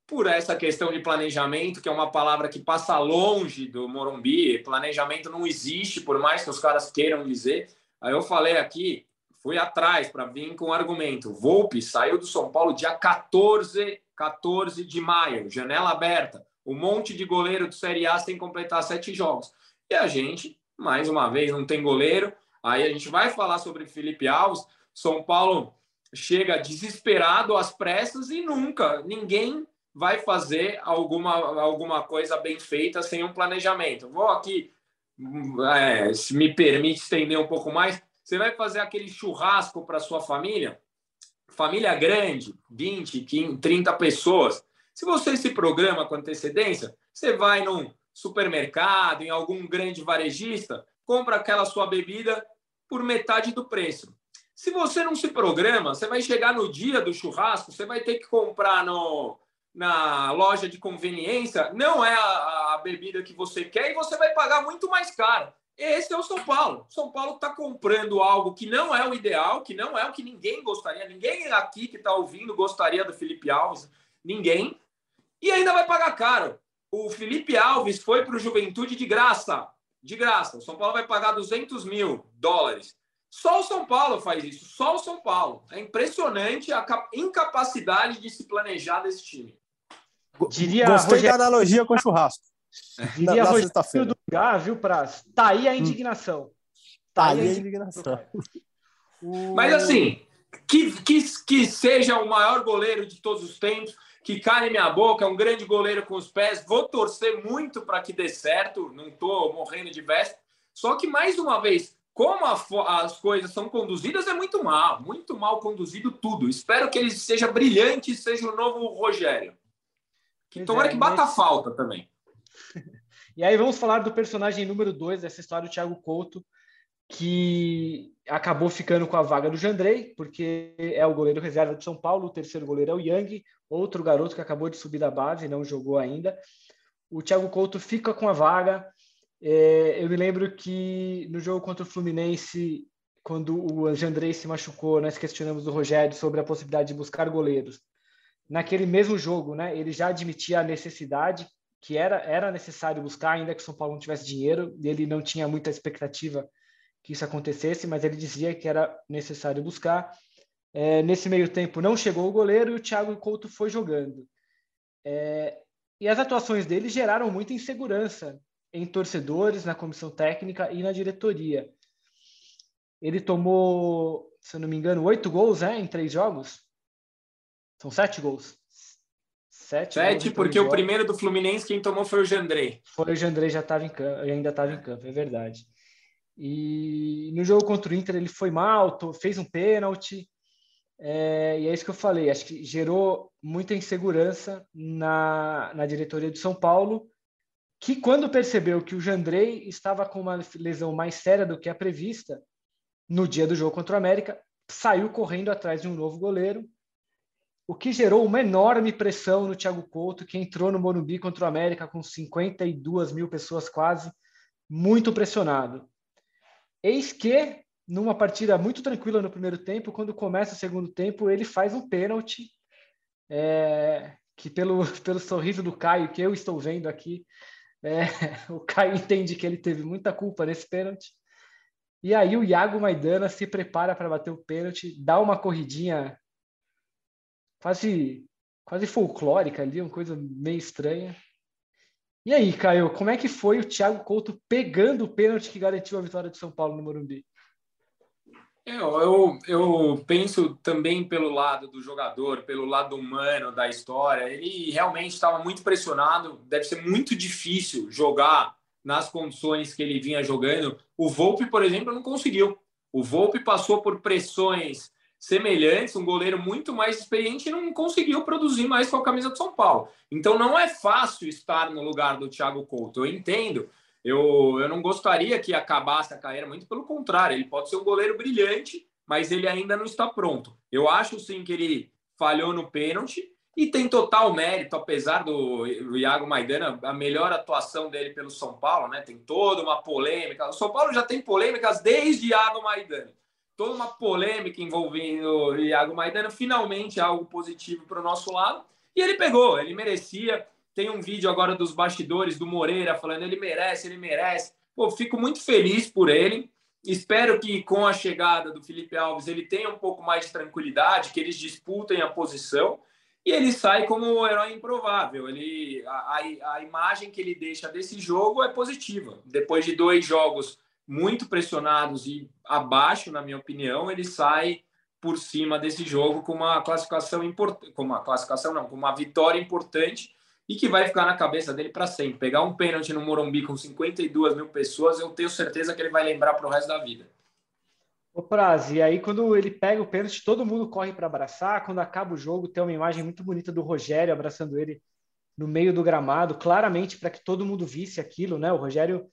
por essa questão de planejamento, que é uma palavra que passa longe do Morumbi. Planejamento não existe, por mais que os caras queiram dizer. Aí eu falei aqui, fui atrás para vir com um argumento. Volpe saiu do São Paulo dia 14, 14 de maio, janela aberta. Um monte de goleiro de Série A sem completar sete jogos. E a gente, mais uma vez, não tem goleiro. Aí a gente vai falar sobre Felipe Alves. São Paulo chega desesperado às pressas e nunca ninguém vai fazer alguma, alguma coisa bem feita sem um planejamento. Vou aqui, é, se me permite estender um pouco mais, você vai fazer aquele churrasco para sua família, família grande, 20, 15, 30 pessoas. Se você se programa com antecedência, você vai num supermercado, em algum grande varejista, compra aquela sua bebida por metade do preço. Se você não se programa, você vai chegar no dia do churrasco, você vai ter que comprar no, na loja de conveniência, não é a, a bebida que você quer e você vai pagar muito mais caro. Esse é o São Paulo. São Paulo está comprando algo que não é o ideal, que não é o que ninguém gostaria. Ninguém aqui que está ouvindo gostaria do Felipe Alves. Ninguém. E ainda vai pagar caro. O Felipe Alves foi para o Juventude de graça. De graça. O São Paulo vai pagar 200 mil dólares. Só o São Paulo faz isso. Só o São Paulo. É impressionante a incapacidade de se planejar desse time. Diria Gostei Rogério... da analogia com o churrasco. Diria na, na do lugar, viu, Praz? Tá aí a hum. indignação. Tá, tá aí a indignação. Mas assim, que, que, que seja o maior goleiro de todos os tempos, que cale minha boca, é um grande goleiro com os pés. Vou torcer muito para que dê certo, não estou morrendo de véspera. Só que, mais uma vez, como a, as coisas são conduzidas, é muito mal, muito mal conduzido tudo. Espero que ele seja brilhante e seja o novo Rogério. Que tomara é, que bata falta também. E aí vamos falar do personagem número dois dessa história, o Thiago Couto, que acabou ficando com a vaga do Jandrei, porque é o goleiro reserva de São Paulo, o terceiro goleiro é o Yang, outro garoto que acabou de subir da base e não jogou ainda. O Thiago Couto fica com a vaga. É, eu me lembro que no jogo contra o Fluminense, quando o Jandrei se machucou, nós questionamos o Rogério sobre a possibilidade de buscar goleiros. Naquele mesmo jogo, né, ele já admitia a necessidade que era, era necessário buscar, ainda que o São Paulo não tivesse dinheiro, ele não tinha muita expectativa que isso acontecesse, mas ele dizia que era necessário buscar. É, nesse meio tempo não chegou o goleiro e o Thiago Couto foi jogando. É, e as atuações dele geraram muita insegurança em torcedores, na comissão técnica e na diretoria. Ele tomou, se eu não me engano, oito gols né, em três jogos. São sete gols. Sete, sete porque o primeiro do Fluminense quem tomou foi o Jandrei. Foi o Jandrei, já estava em campo, ainda estava em campo, é verdade. E no jogo contra o Inter ele foi mal, fez um pênalti. É, e é isso que eu falei, acho que gerou muita insegurança na, na diretoria de São Paulo, que quando percebeu que o Jandrei estava com uma lesão mais séria do que a prevista, no dia do jogo contra o América, saiu correndo atrás de um novo goleiro, o que gerou uma enorme pressão no Thiago Couto, que entrou no Morumbi contra o América com 52 mil pessoas quase, muito pressionado. Eis que numa partida muito tranquila no primeiro tempo, quando começa o segundo tempo, ele faz um pênalti, é, que pelo, pelo sorriso do Caio, que eu estou vendo aqui, é, o Caio entende que ele teve muita culpa nesse pênalti. E aí o Iago Maidana se prepara para bater o pênalti, dá uma corridinha quase, quase folclórica ali, uma coisa meio estranha. E aí, Caio, como é que foi o Thiago Couto pegando o pênalti que garantiu a vitória de São Paulo no Morumbi? Eu, eu, eu, penso também pelo lado do jogador, pelo lado humano da história. Ele realmente estava muito pressionado. Deve ser muito difícil jogar nas condições que ele vinha jogando. O Volpe, por exemplo, não conseguiu. O Volpe passou por pressões semelhantes, um goleiro muito mais experiente e não conseguiu produzir mais com a camisa do São Paulo. Então não é fácil estar no lugar do Thiago Couto. Eu entendo eu, eu não gostaria que acabasse a carreira, muito pelo contrário, ele pode ser um goleiro brilhante, mas ele ainda não está pronto. Eu acho sim que ele falhou no pênalti e tem total mérito, apesar do Iago Maidana, a melhor atuação dele pelo São Paulo, né? Tem toda uma polêmica. O São Paulo já tem polêmicas desde Iago Maidana. Toda uma polêmica envolvendo o Iago Maidana, finalmente algo positivo para o nosso lado. E ele pegou, ele merecia. Tem um vídeo agora dos bastidores do Moreira falando ele merece, ele merece. Pô, fico muito feliz por ele. Espero que com a chegada do Felipe Alves ele tenha um pouco mais de tranquilidade, que eles disputem a posição e ele sai como o herói improvável. Ele, a, a, imagem que ele deixa desse jogo é positiva. Depois de dois jogos muito pressionados e abaixo, na minha opinião, ele sai por cima desse jogo com uma classificação importante, com uma classificação não, com uma vitória importante e que vai ficar na cabeça dele para sempre. Pegar um pênalti no Morumbi com 52 mil pessoas, eu tenho certeza que ele vai lembrar para o resto da vida. O Prazo, e aí quando ele pega o pênalti, todo mundo corre para abraçar. Quando acaba o jogo, tem uma imagem muito bonita do Rogério abraçando ele no meio do gramado, claramente para que todo mundo visse aquilo, né? O Rogério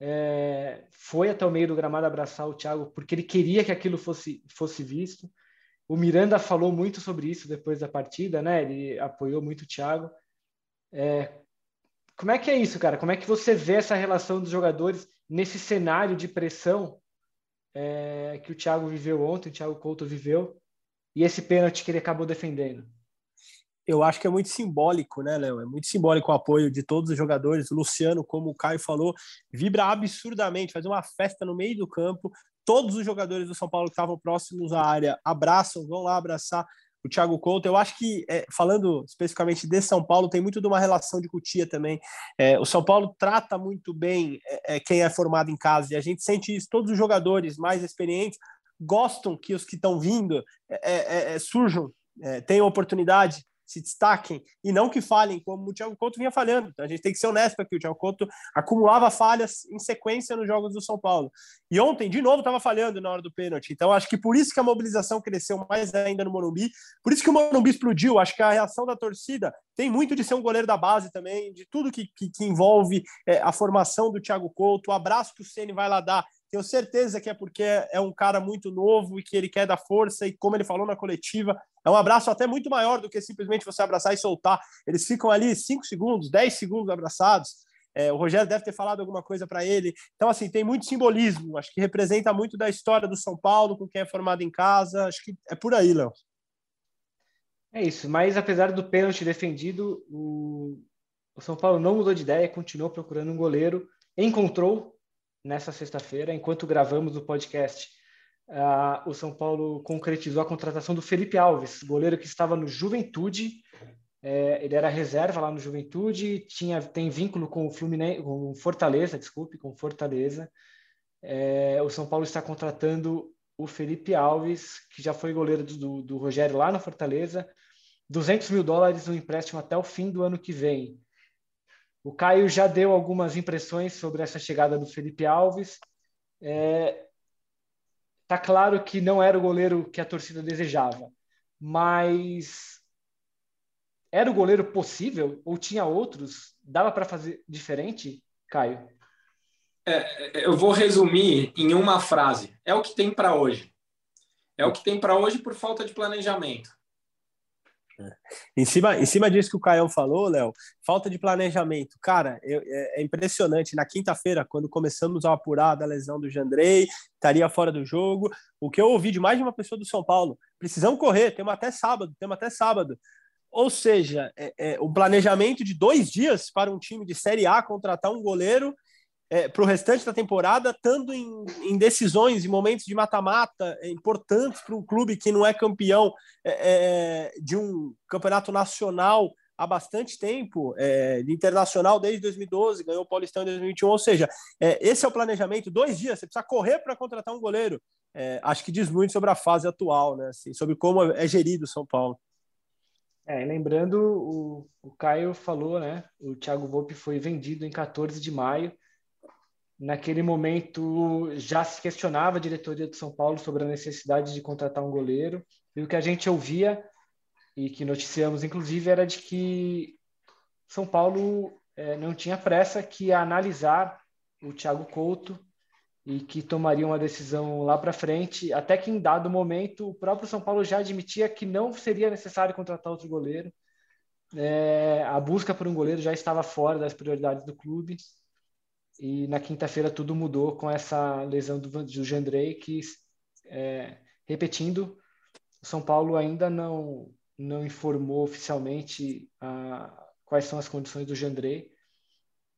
é, foi até o meio do gramado abraçar o Thiago porque ele queria que aquilo fosse, fosse visto. O Miranda falou muito sobre isso depois da partida, né? Ele apoiou muito o Thiago. É, como é que é isso, cara? Como é que você vê essa relação dos jogadores nesse cenário de pressão é, que o Thiago viveu ontem, o Thiago Couto viveu, e esse pênalti que ele acabou defendendo? Eu acho que é muito simbólico, né, Léo? É muito simbólico o apoio de todos os jogadores. O Luciano, como o Caio falou, vibra absurdamente, faz uma festa no meio do campo. Todos os jogadores do São Paulo que estavam próximos à área abraçam, vão lá abraçar o Thiago Couto. Eu acho que, é, falando especificamente de São Paulo, tem muito de uma relação de cutia também. É, o São Paulo trata muito bem é, é quem é formado em casa, e a gente sente isso. Todos os jogadores mais experientes gostam que os que estão vindo é, é, surjam, tenham oportunidade se destaquem e não que falhem, como o Thiago Couto vinha falhando. Então a gente tem que ser honesto aqui. O Thiago Couto acumulava falhas em sequência nos jogos do São Paulo. E ontem, de novo, estava falhando na hora do pênalti. Então acho que por isso que a mobilização cresceu mais ainda no Morumbi, por isso que o Morumbi explodiu. Acho que a reação da torcida tem muito de ser um goleiro da base também, de tudo que, que, que envolve é, a formação do Thiago Couto, o abraço que o Ceni vai lá dar tenho certeza que é porque é um cara muito novo e que ele quer dar força, e como ele falou na coletiva, é um abraço até muito maior do que simplesmente você abraçar e soltar. Eles ficam ali 5 segundos, 10 segundos abraçados. É, o Rogério deve ter falado alguma coisa para ele. Então, assim, tem muito simbolismo. Acho que representa muito da história do São Paulo, com quem é formado em casa. Acho que é por aí, Léo. É isso. Mas apesar do pênalti defendido, o, o São Paulo não mudou de ideia, continuou procurando um goleiro, encontrou nessa sexta-feira, enquanto gravamos o podcast, uh, o São Paulo concretizou a contratação do Felipe Alves, goleiro que estava no Juventude, É, ele era reserva lá no Juventude, tinha tem vínculo com o Fluminense, com Fortaleza, desculpe, com Fortaleza. É, o São Paulo está contratando o Felipe Alves, que já foi goleiro do, do Rogério lá na Fortaleza, 200 mil dólares no empréstimo até o fim do ano que vem. O Caio já deu algumas impressões sobre essa chegada do Felipe Alves. É, tá claro que não era o goleiro que a torcida desejava, mas era o goleiro possível ou tinha outros? Dava para fazer diferente, Caio? É, eu vou resumir em uma frase. É o que tem para hoje. É o que tem para hoje por falta de planejamento. Em cima, em cima disso que o Caião falou, Léo, falta de planejamento. Cara, eu, é, é, impressionante. Na quinta-feira, quando começamos a apurar da lesão do Jandrei, estaria fora do jogo. O que eu ouvi de mais de uma pessoa do São Paulo, precisamos correr, temos até sábado, temos até sábado. Ou seja, é, é, um planejamento de dois dias para um time de Série A contratar um goleiro é, para o restante da temporada, estando em, em decisões, em momentos de mata-mata é, importantes para um clube que não é campeão é, é, de um campeonato nacional há bastante tempo, é, de internacional desde 2012, ganhou o Paulistão em 2021. Ou seja, é, esse é o planejamento: dois dias, você precisa correr para contratar um goleiro. acho que diz muito sobre a fase atual, né? Assim, sobre como é gerido o São Paulo. É, lembrando, o, o Caio falou, né? O Thiago Volpe foi vendido em 14 de maio Naquele momento já se questionava a diretoria do São Paulo sobre a necessidade de contratar um goleiro. E o que a gente ouvia e que noticiamos, inclusive, era de que São Paulo é, não tinha pressa, que analisar o Thiago Couto e que tomaria uma decisão lá para frente, até que em dado momento o próprio São Paulo já admitia que não seria necessário contratar outro goleiro. É, a busca por um goleiro já estava fora das prioridades do clube e na quinta-feira tudo mudou com essa lesão do, do Jandrei, que, é, repetindo, o São Paulo ainda não, não informou oficialmente a, quais são as condições do Jandrei.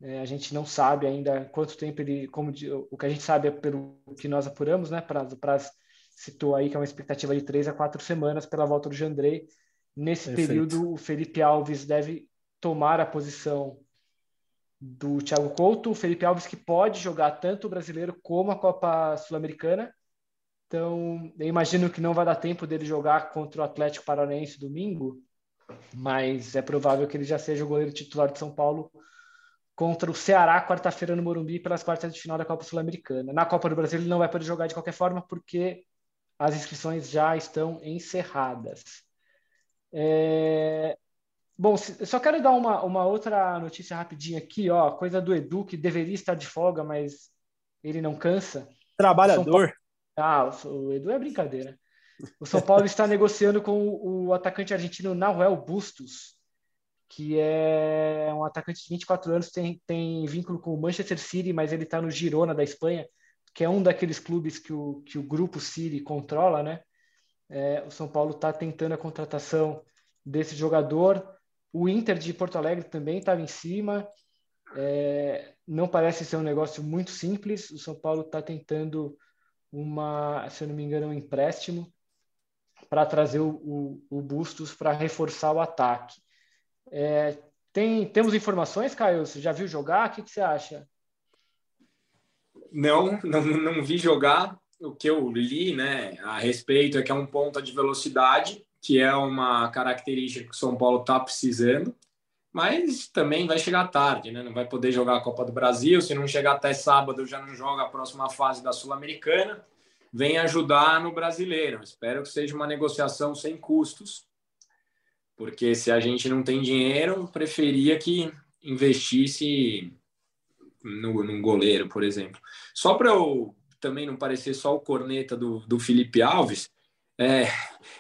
É, a gente não sabe ainda quanto tempo ele, como o que a gente sabe é pelo que nós apuramos, né? Prazo, prazo citou aí que é uma expectativa de três a quatro semanas pela volta do Jandrei. Nesse Perfeito. período, o Felipe Alves deve tomar a posição do Thiago Couto, o Felipe Alves que pode jogar tanto o brasileiro como a Copa Sul-Americana. Então, eu imagino que não vai dar tempo dele jogar contra o Atlético Paranaense domingo, mas é provável que ele já seja o goleiro titular de São Paulo contra o Ceará quarta-feira no Morumbi pelas quartas de final da Copa Sul-Americana. Na Copa do Brasil ele não vai poder jogar de qualquer forma porque as inscrições já estão encerradas. É... Bom, só quero dar uma, uma outra notícia rapidinha aqui, ó, coisa do Edu que deveria estar de folga, mas ele não cansa. Trabalhador. Ah, o Edu é brincadeira. O São Paulo está negociando com o atacante argentino Nahuel Bustos, que é um atacante de 24 anos, tem, tem vínculo com o Manchester City, mas ele está no Girona da Espanha, que é um daqueles clubes que o, que o grupo City controla, né? É, o São Paulo está tentando a contratação desse jogador. O Inter de Porto Alegre também estava em cima. É, não parece ser um negócio muito simples. O São Paulo está tentando uma, se eu não me engano, um empréstimo para trazer o, o, o Bustos para reforçar o ataque. É, tem, temos informações, Caio? Você já viu jogar? O que, que você acha? Não, não, não vi jogar. O que eu li né, a respeito é que é um ponta de velocidade que é uma característica que o São Paulo está precisando, mas também vai chegar tarde, né? Não vai poder jogar a Copa do Brasil. Se não chegar até sábado, já não joga a próxima fase da Sul-Americana. Vem ajudar no brasileiro. Espero que seja uma negociação sem custos, porque se a gente não tem dinheiro, preferia que investisse no, num goleiro, por exemplo. Só para eu também não parecer só o corneta do, do Felipe Alves, é,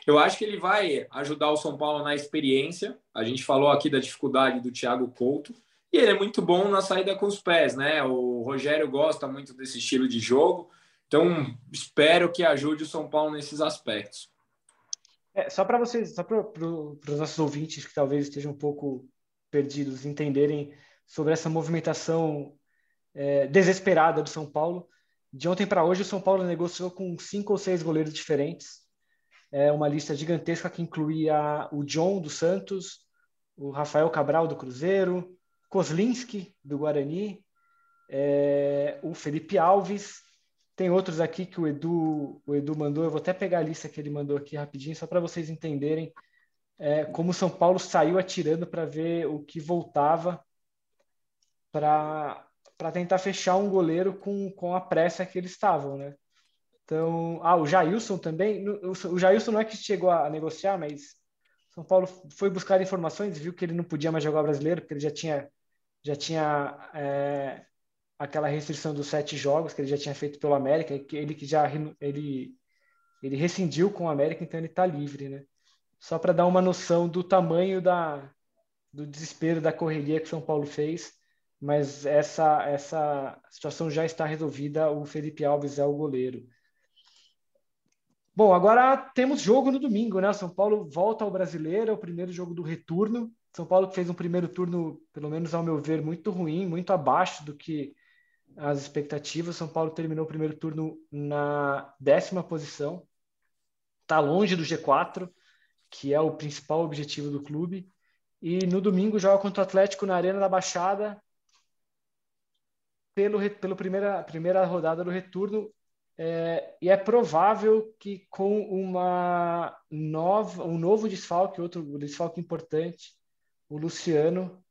eu acho que ele vai ajudar o São Paulo na experiência. A gente falou aqui da dificuldade do Thiago Couto. E ele é muito bom na saída com os pés, né? O Rogério gosta muito desse estilo de jogo. Então, espero que ajude o São Paulo nesses aspectos. É, só para vocês, só para os nossos ouvintes que talvez estejam um pouco perdidos, entenderem sobre essa movimentação é, desesperada do São Paulo. De ontem para hoje, o São Paulo negociou com cinco ou seis goleiros diferentes é uma lista gigantesca que incluía o John dos Santos, o Rafael Cabral do Cruzeiro, Kozlinski do Guarani, é, o Felipe Alves. Tem outros aqui que o Edu, o Edu mandou. Eu vou até pegar a lista que ele mandou aqui rapidinho, só para vocês entenderem é, como São Paulo saiu atirando para ver o que voltava para tentar fechar um goleiro com, com a pressa que eles estavam, né? Então, ah, o Jailson também. O Jailson não é que chegou a negociar, mas São Paulo foi buscar informações, viu que ele não podia mais jogar brasileiro, porque ele já tinha, já tinha é, aquela restrição dos sete jogos que ele já tinha feito pelo América, que ele que já ele, ele rescindiu com o América, então ele está livre, né? Só para dar uma noção do tamanho da, do desespero da correria que São Paulo fez, mas essa, essa situação já está resolvida. O Felipe Alves é o goleiro. Bom, agora temos jogo no domingo, né? São Paulo volta ao Brasileiro, é o primeiro jogo do retorno. São Paulo fez um primeiro turno, pelo menos ao meu ver, muito ruim, muito abaixo do que as expectativas. São Paulo terminou o primeiro turno na décima posição, está longe do G4, que é o principal objetivo do clube. E no domingo joga contra o Atlético na Arena da Baixada, pelo, pelo primeira, primeira rodada do retorno. É, e é provável que com uma nova, um novo desfalque, outro desfalque importante, o Luciano,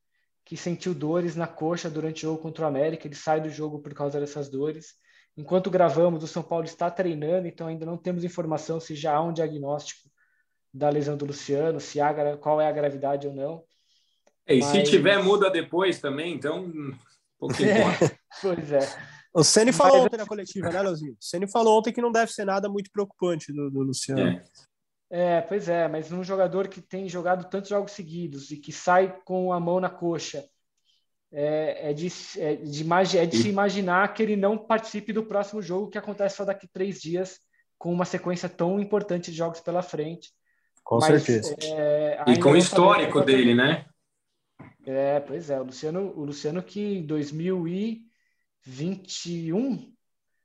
que sentiu dores na coxa durante o jogo contra o América, ele sai do jogo por causa dessas dores. Enquanto gravamos, o São Paulo está treinando, então ainda não temos informação se já há um diagnóstico da lesão do Luciano, se há, qual é a gravidade ou não. E Mas... se tiver, muda depois também, então pouco importa. pois é. O Ceni falou ontem na coletiva, né, Leozinho? O Ceni falou ontem que não deve ser nada muito preocupante do, do Luciano. É. é. pois é, mas um jogador que tem jogado tantos jogos seguidos e que sai com a mão na coxa, é, é de, é, de, é de se imaginar que ele não participe do próximo jogo que acontece só daqui três dias, com uma sequência tão importante de jogos pela frente. Com mas, certeza. É, e com o histórico dele, né? É, pois é. O Luciano, o Luciano que em 2000 e 21.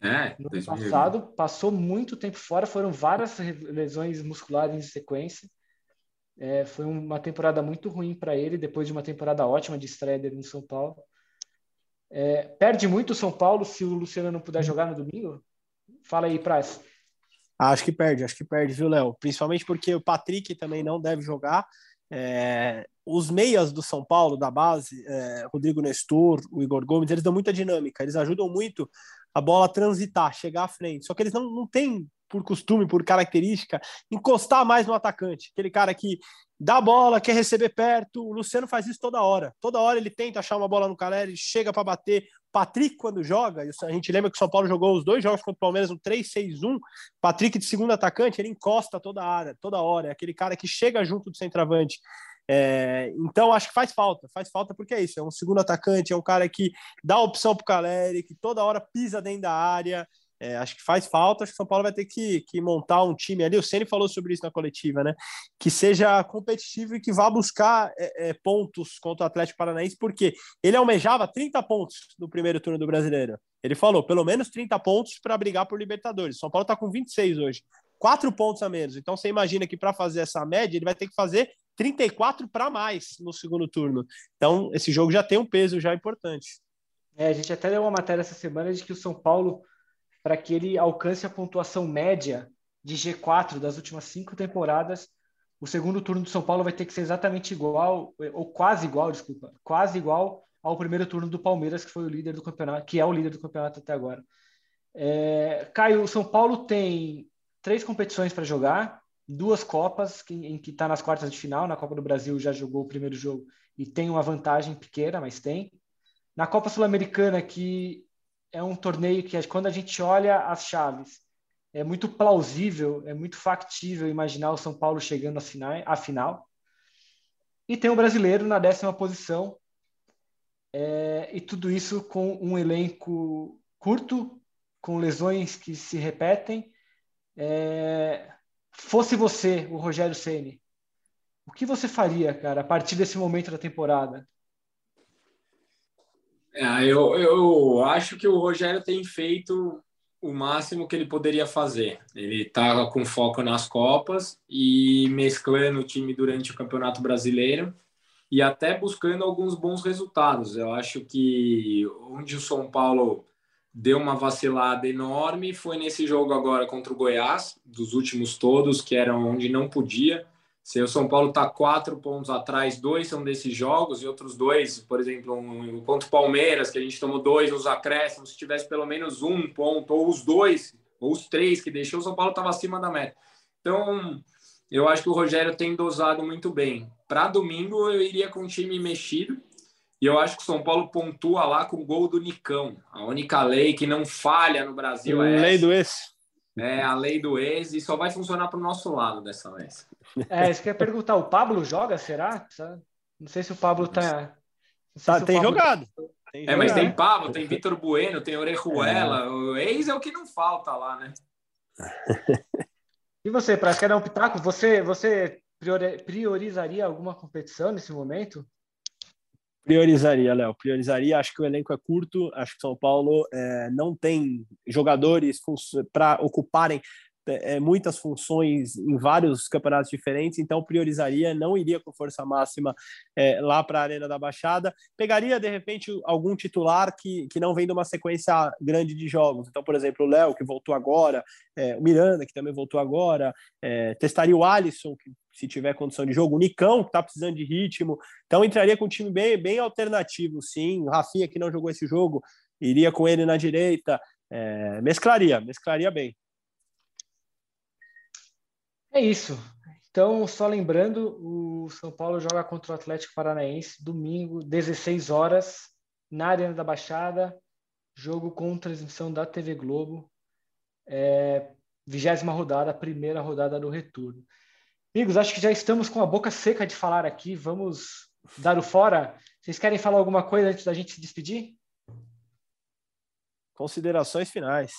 É, no 2020. passado, passou muito tempo fora, foram várias lesões musculares em sequência. É, foi uma temporada muito ruim para ele, depois de uma temporada ótima de estreia dele no São Paulo. É, perde muito o São Paulo se o Luciano não puder jogar no domingo? Fala aí, Praz. Acho que perde, acho que perde, viu, Léo? Principalmente porque o Patrick também não deve jogar. É, os meias do São Paulo, da base, é, Rodrigo Nestor, o Igor Gomes, eles dão muita dinâmica, eles ajudam muito a bola a transitar, chegar à frente. Só que eles não, não têm, por costume, por característica, encostar mais no atacante. Aquele cara que dá bola, quer receber perto. O Luciano faz isso toda hora. Toda hora ele tenta achar uma bola no Caleri, chega para bater. Patrick, quando joga, a gente lembra que o São Paulo jogou os dois jogos contra o Palmeiras, um 3-6-1. Patrick, de segundo atacante, ele encosta toda a área, toda hora. É aquele cara que chega junto do centroavante. É, então acho que faz falta, faz falta porque é isso, é um segundo atacante, é um cara que dá opção para o Caleri, que toda hora pisa dentro da área. É, acho que faz falta, acho que São Paulo vai ter que, que montar um time ali. O Ceni falou sobre isso na coletiva, né? Que seja competitivo e que vá buscar é, é pontos contra o Atlético Paranaense, porque ele almejava 30 pontos no primeiro turno do brasileiro. Ele falou, pelo menos 30 pontos para brigar por Libertadores. São Paulo está com 26 hoje, quatro pontos a menos. Então você imagina que para fazer essa média, ele vai ter que fazer 34 para mais no segundo turno. Então, esse jogo já tem um peso já importante. É, a gente até deu uma matéria essa semana de que o São Paulo, para que ele alcance a pontuação média de G4 das últimas cinco temporadas, o segundo turno do São Paulo vai ter que ser exatamente igual, ou quase igual, desculpa, quase igual ao primeiro turno do Palmeiras, que foi o líder do campeonato, que é o líder do campeonato até agora. É, Caio, o São Paulo tem três competições para jogar, duas Copas, que, em que está nas quartas de final. Na Copa do Brasil já jogou o primeiro jogo e tem uma vantagem pequena, mas tem. Na Copa Sul-Americana, que é um torneio que, quando a gente olha as chaves, é muito plausível, é muito factível imaginar o São Paulo chegando à final. E tem o brasileiro na décima posição. É, e tudo isso com um elenco curto, com lesões que se repetem. É, fosse você, o Rogério Ceni, o que você faria, cara, a partir desse momento da temporada? É, eu, eu acho que o Rogério tem feito o máximo que ele poderia fazer. Ele está com foco nas Copas e mesclando o time durante o Campeonato Brasileiro e até buscando alguns bons resultados. Eu acho que onde o São Paulo deu uma vacilada enorme foi nesse jogo agora contra o Goiás, dos últimos todos, que eram onde não podia. Se o São Paulo está quatro pontos atrás, dois são desses jogos e outros dois, por exemplo, um, contra o Palmeiras, que a gente tomou dois nos acréscimos, se tivesse pelo menos um ponto, ou os dois, ou os três que deixou, o São Paulo estava acima da meta. Então, eu acho que o Rogério tem dosado muito bem. Para domingo, eu iria com o time mexido, e eu acho que o São Paulo pontua lá com o gol do Nicão. A única lei que não falha no Brasil é. Lei do ex. É a lei do ex e só vai funcionar para o nosso lado dessa vez. É, isso que eu ia perguntar. O Pablo joga, será? Não sei se o Pablo tá. tá tem, Pablo... jogado. tem, É, mas tem Pablo, tem Vitor Bueno, tem Orejuela. É. O ex é o que não falta lá, né? E você, para quer dar um pitaco? Você, você priorizaria alguma competição nesse momento? Priorizaria, Léo. Priorizaria. Acho que o elenco é curto. Acho que São Paulo é, não tem jogadores para ocuparem é, muitas funções em vários campeonatos diferentes, então priorizaria, não iria com força máxima é, lá para a Arena da Baixada. Pegaria, de repente, algum titular que, que não vem de uma sequência grande de jogos. Então, por exemplo, o Léo, que voltou agora, é, o Miranda, que também voltou agora, é, testaria o Alisson, que se tiver condição de jogo. O Nicão, que está precisando de ritmo. Então, entraria com um time bem, bem alternativo, sim. O Rafinha, que não jogou esse jogo, iria com ele na direita. É, mesclaria, mesclaria bem. É isso. Então, só lembrando, o São Paulo joga contra o Atlético Paranaense domingo, 16 horas, na Arena da Baixada. Jogo com transmissão da TV Globo. É, vigésima rodada, primeira rodada do retorno. Amigos, acho que já estamos com a boca seca de falar aqui. Vamos dar o fora. Vocês querem falar alguma coisa antes da gente se despedir? Considerações finais.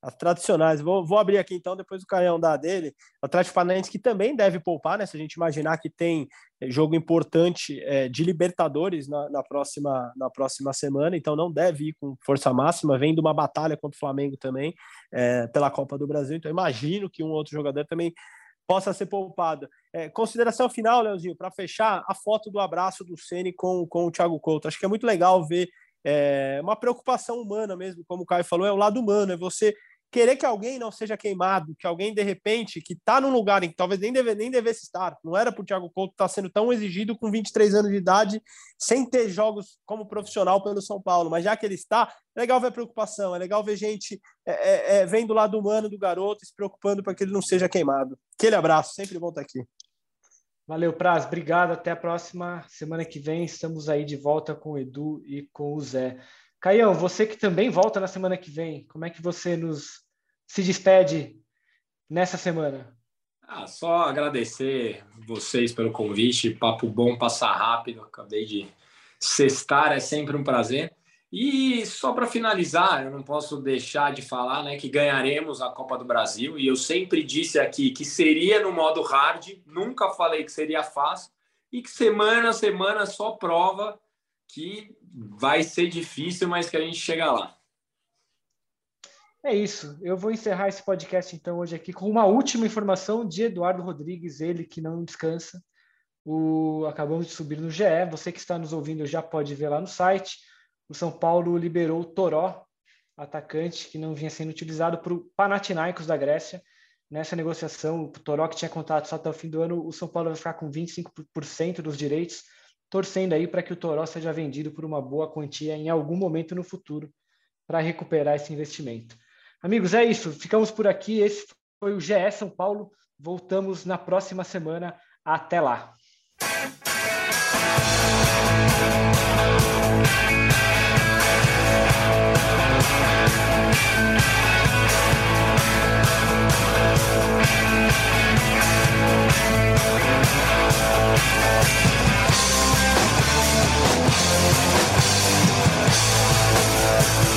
As tradicionais. Vou, vou abrir aqui então, depois o Caião dá dele. O Atlético Paranaense que também deve poupar, né? Se a gente imaginar que tem eh, jogo importante é, de Libertadores na, na, próxima, na próxima semana, então não deve ir com força máxima. Vem de uma batalha contra o Flamengo também é, pela Copa do Brasil, então imagino que um outro jogador também possa ser poupado. É, consideração final, Leozinho, para fechar, a foto do abraço do Ceni com, com o Thiago Couto. Acho que é muito legal ver é, uma preocupação humana mesmo, como o Caio falou, é o lado humano, é você querer que alguém não seja queimado, que alguém, de repente, que está num lugar em que talvez nem, deve, nem devesse estar, não era para o Thiago Couto estar tá sendo tão exigido com 23 anos de idade, sem ter jogos como profissional pelo São Paulo, mas já que ele está, é legal ver a preocupação, é legal ver gente é, é, é, vendo o lado humano do garoto, se preocupando para que ele não seja queimado. Aquele abraço, sempre bom estar aqui. Valeu, Praz, obrigado, até a próxima semana que vem, estamos aí de volta com o Edu e com o Zé. Caião, você que também volta na semana que vem, como é que você nos se despede nessa semana? Ah, só agradecer vocês pelo convite, papo bom, passar rápido, acabei de sextar, é sempre um prazer. E só para finalizar, eu não posso deixar de falar né, que ganharemos a Copa do Brasil, e eu sempre disse aqui que seria no modo hard, nunca falei que seria fácil, e que semana a semana só prova que vai ser difícil, mas que a gente chega lá. É isso. Eu vou encerrar esse podcast então hoje aqui com uma última informação de Eduardo Rodrigues, ele que não descansa. O acabamos de subir no GE. Você que está nos ouvindo já pode ver lá no site. O São Paulo liberou o Toró, atacante que não vinha sendo utilizado para o Panathinaikos da Grécia. Nessa negociação, o Toró que tinha contato só até o fim do ano, o São Paulo vai ficar com 25% dos direitos torcendo aí para que o Toró seja vendido por uma boa quantia em algum momento no futuro para recuperar esse investimento. Amigos, é isso. Ficamos por aqui. Esse foi o GE São Paulo. Voltamos na próxima semana. Até lá.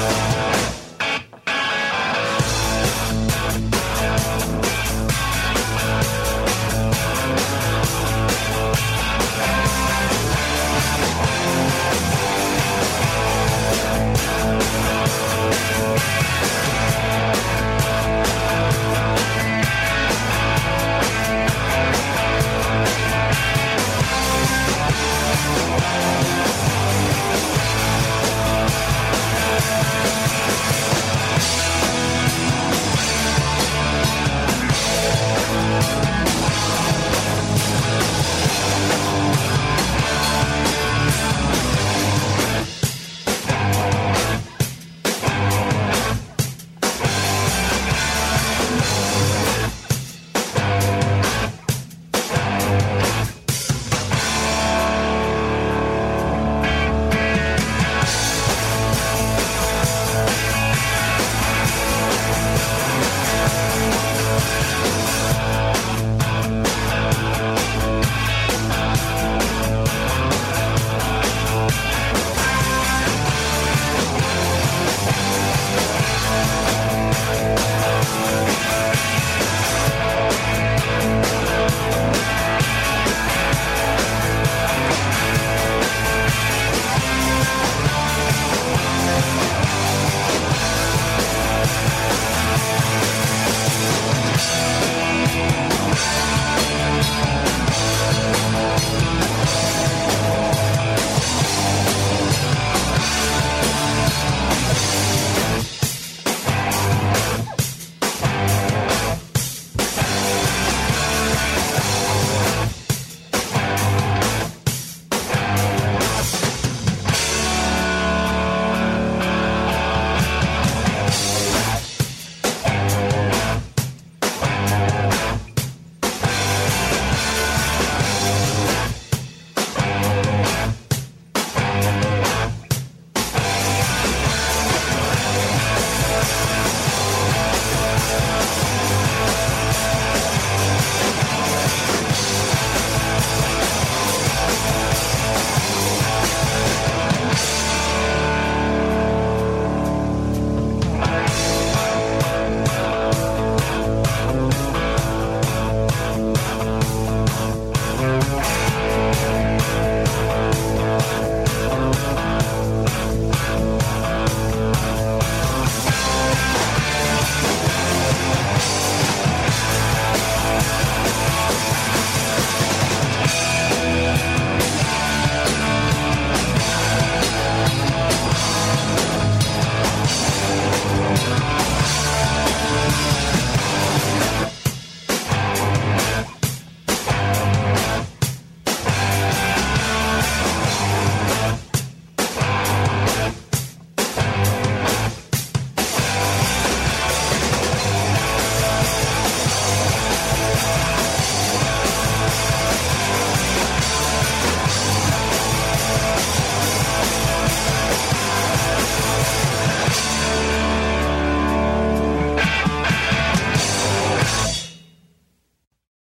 Thank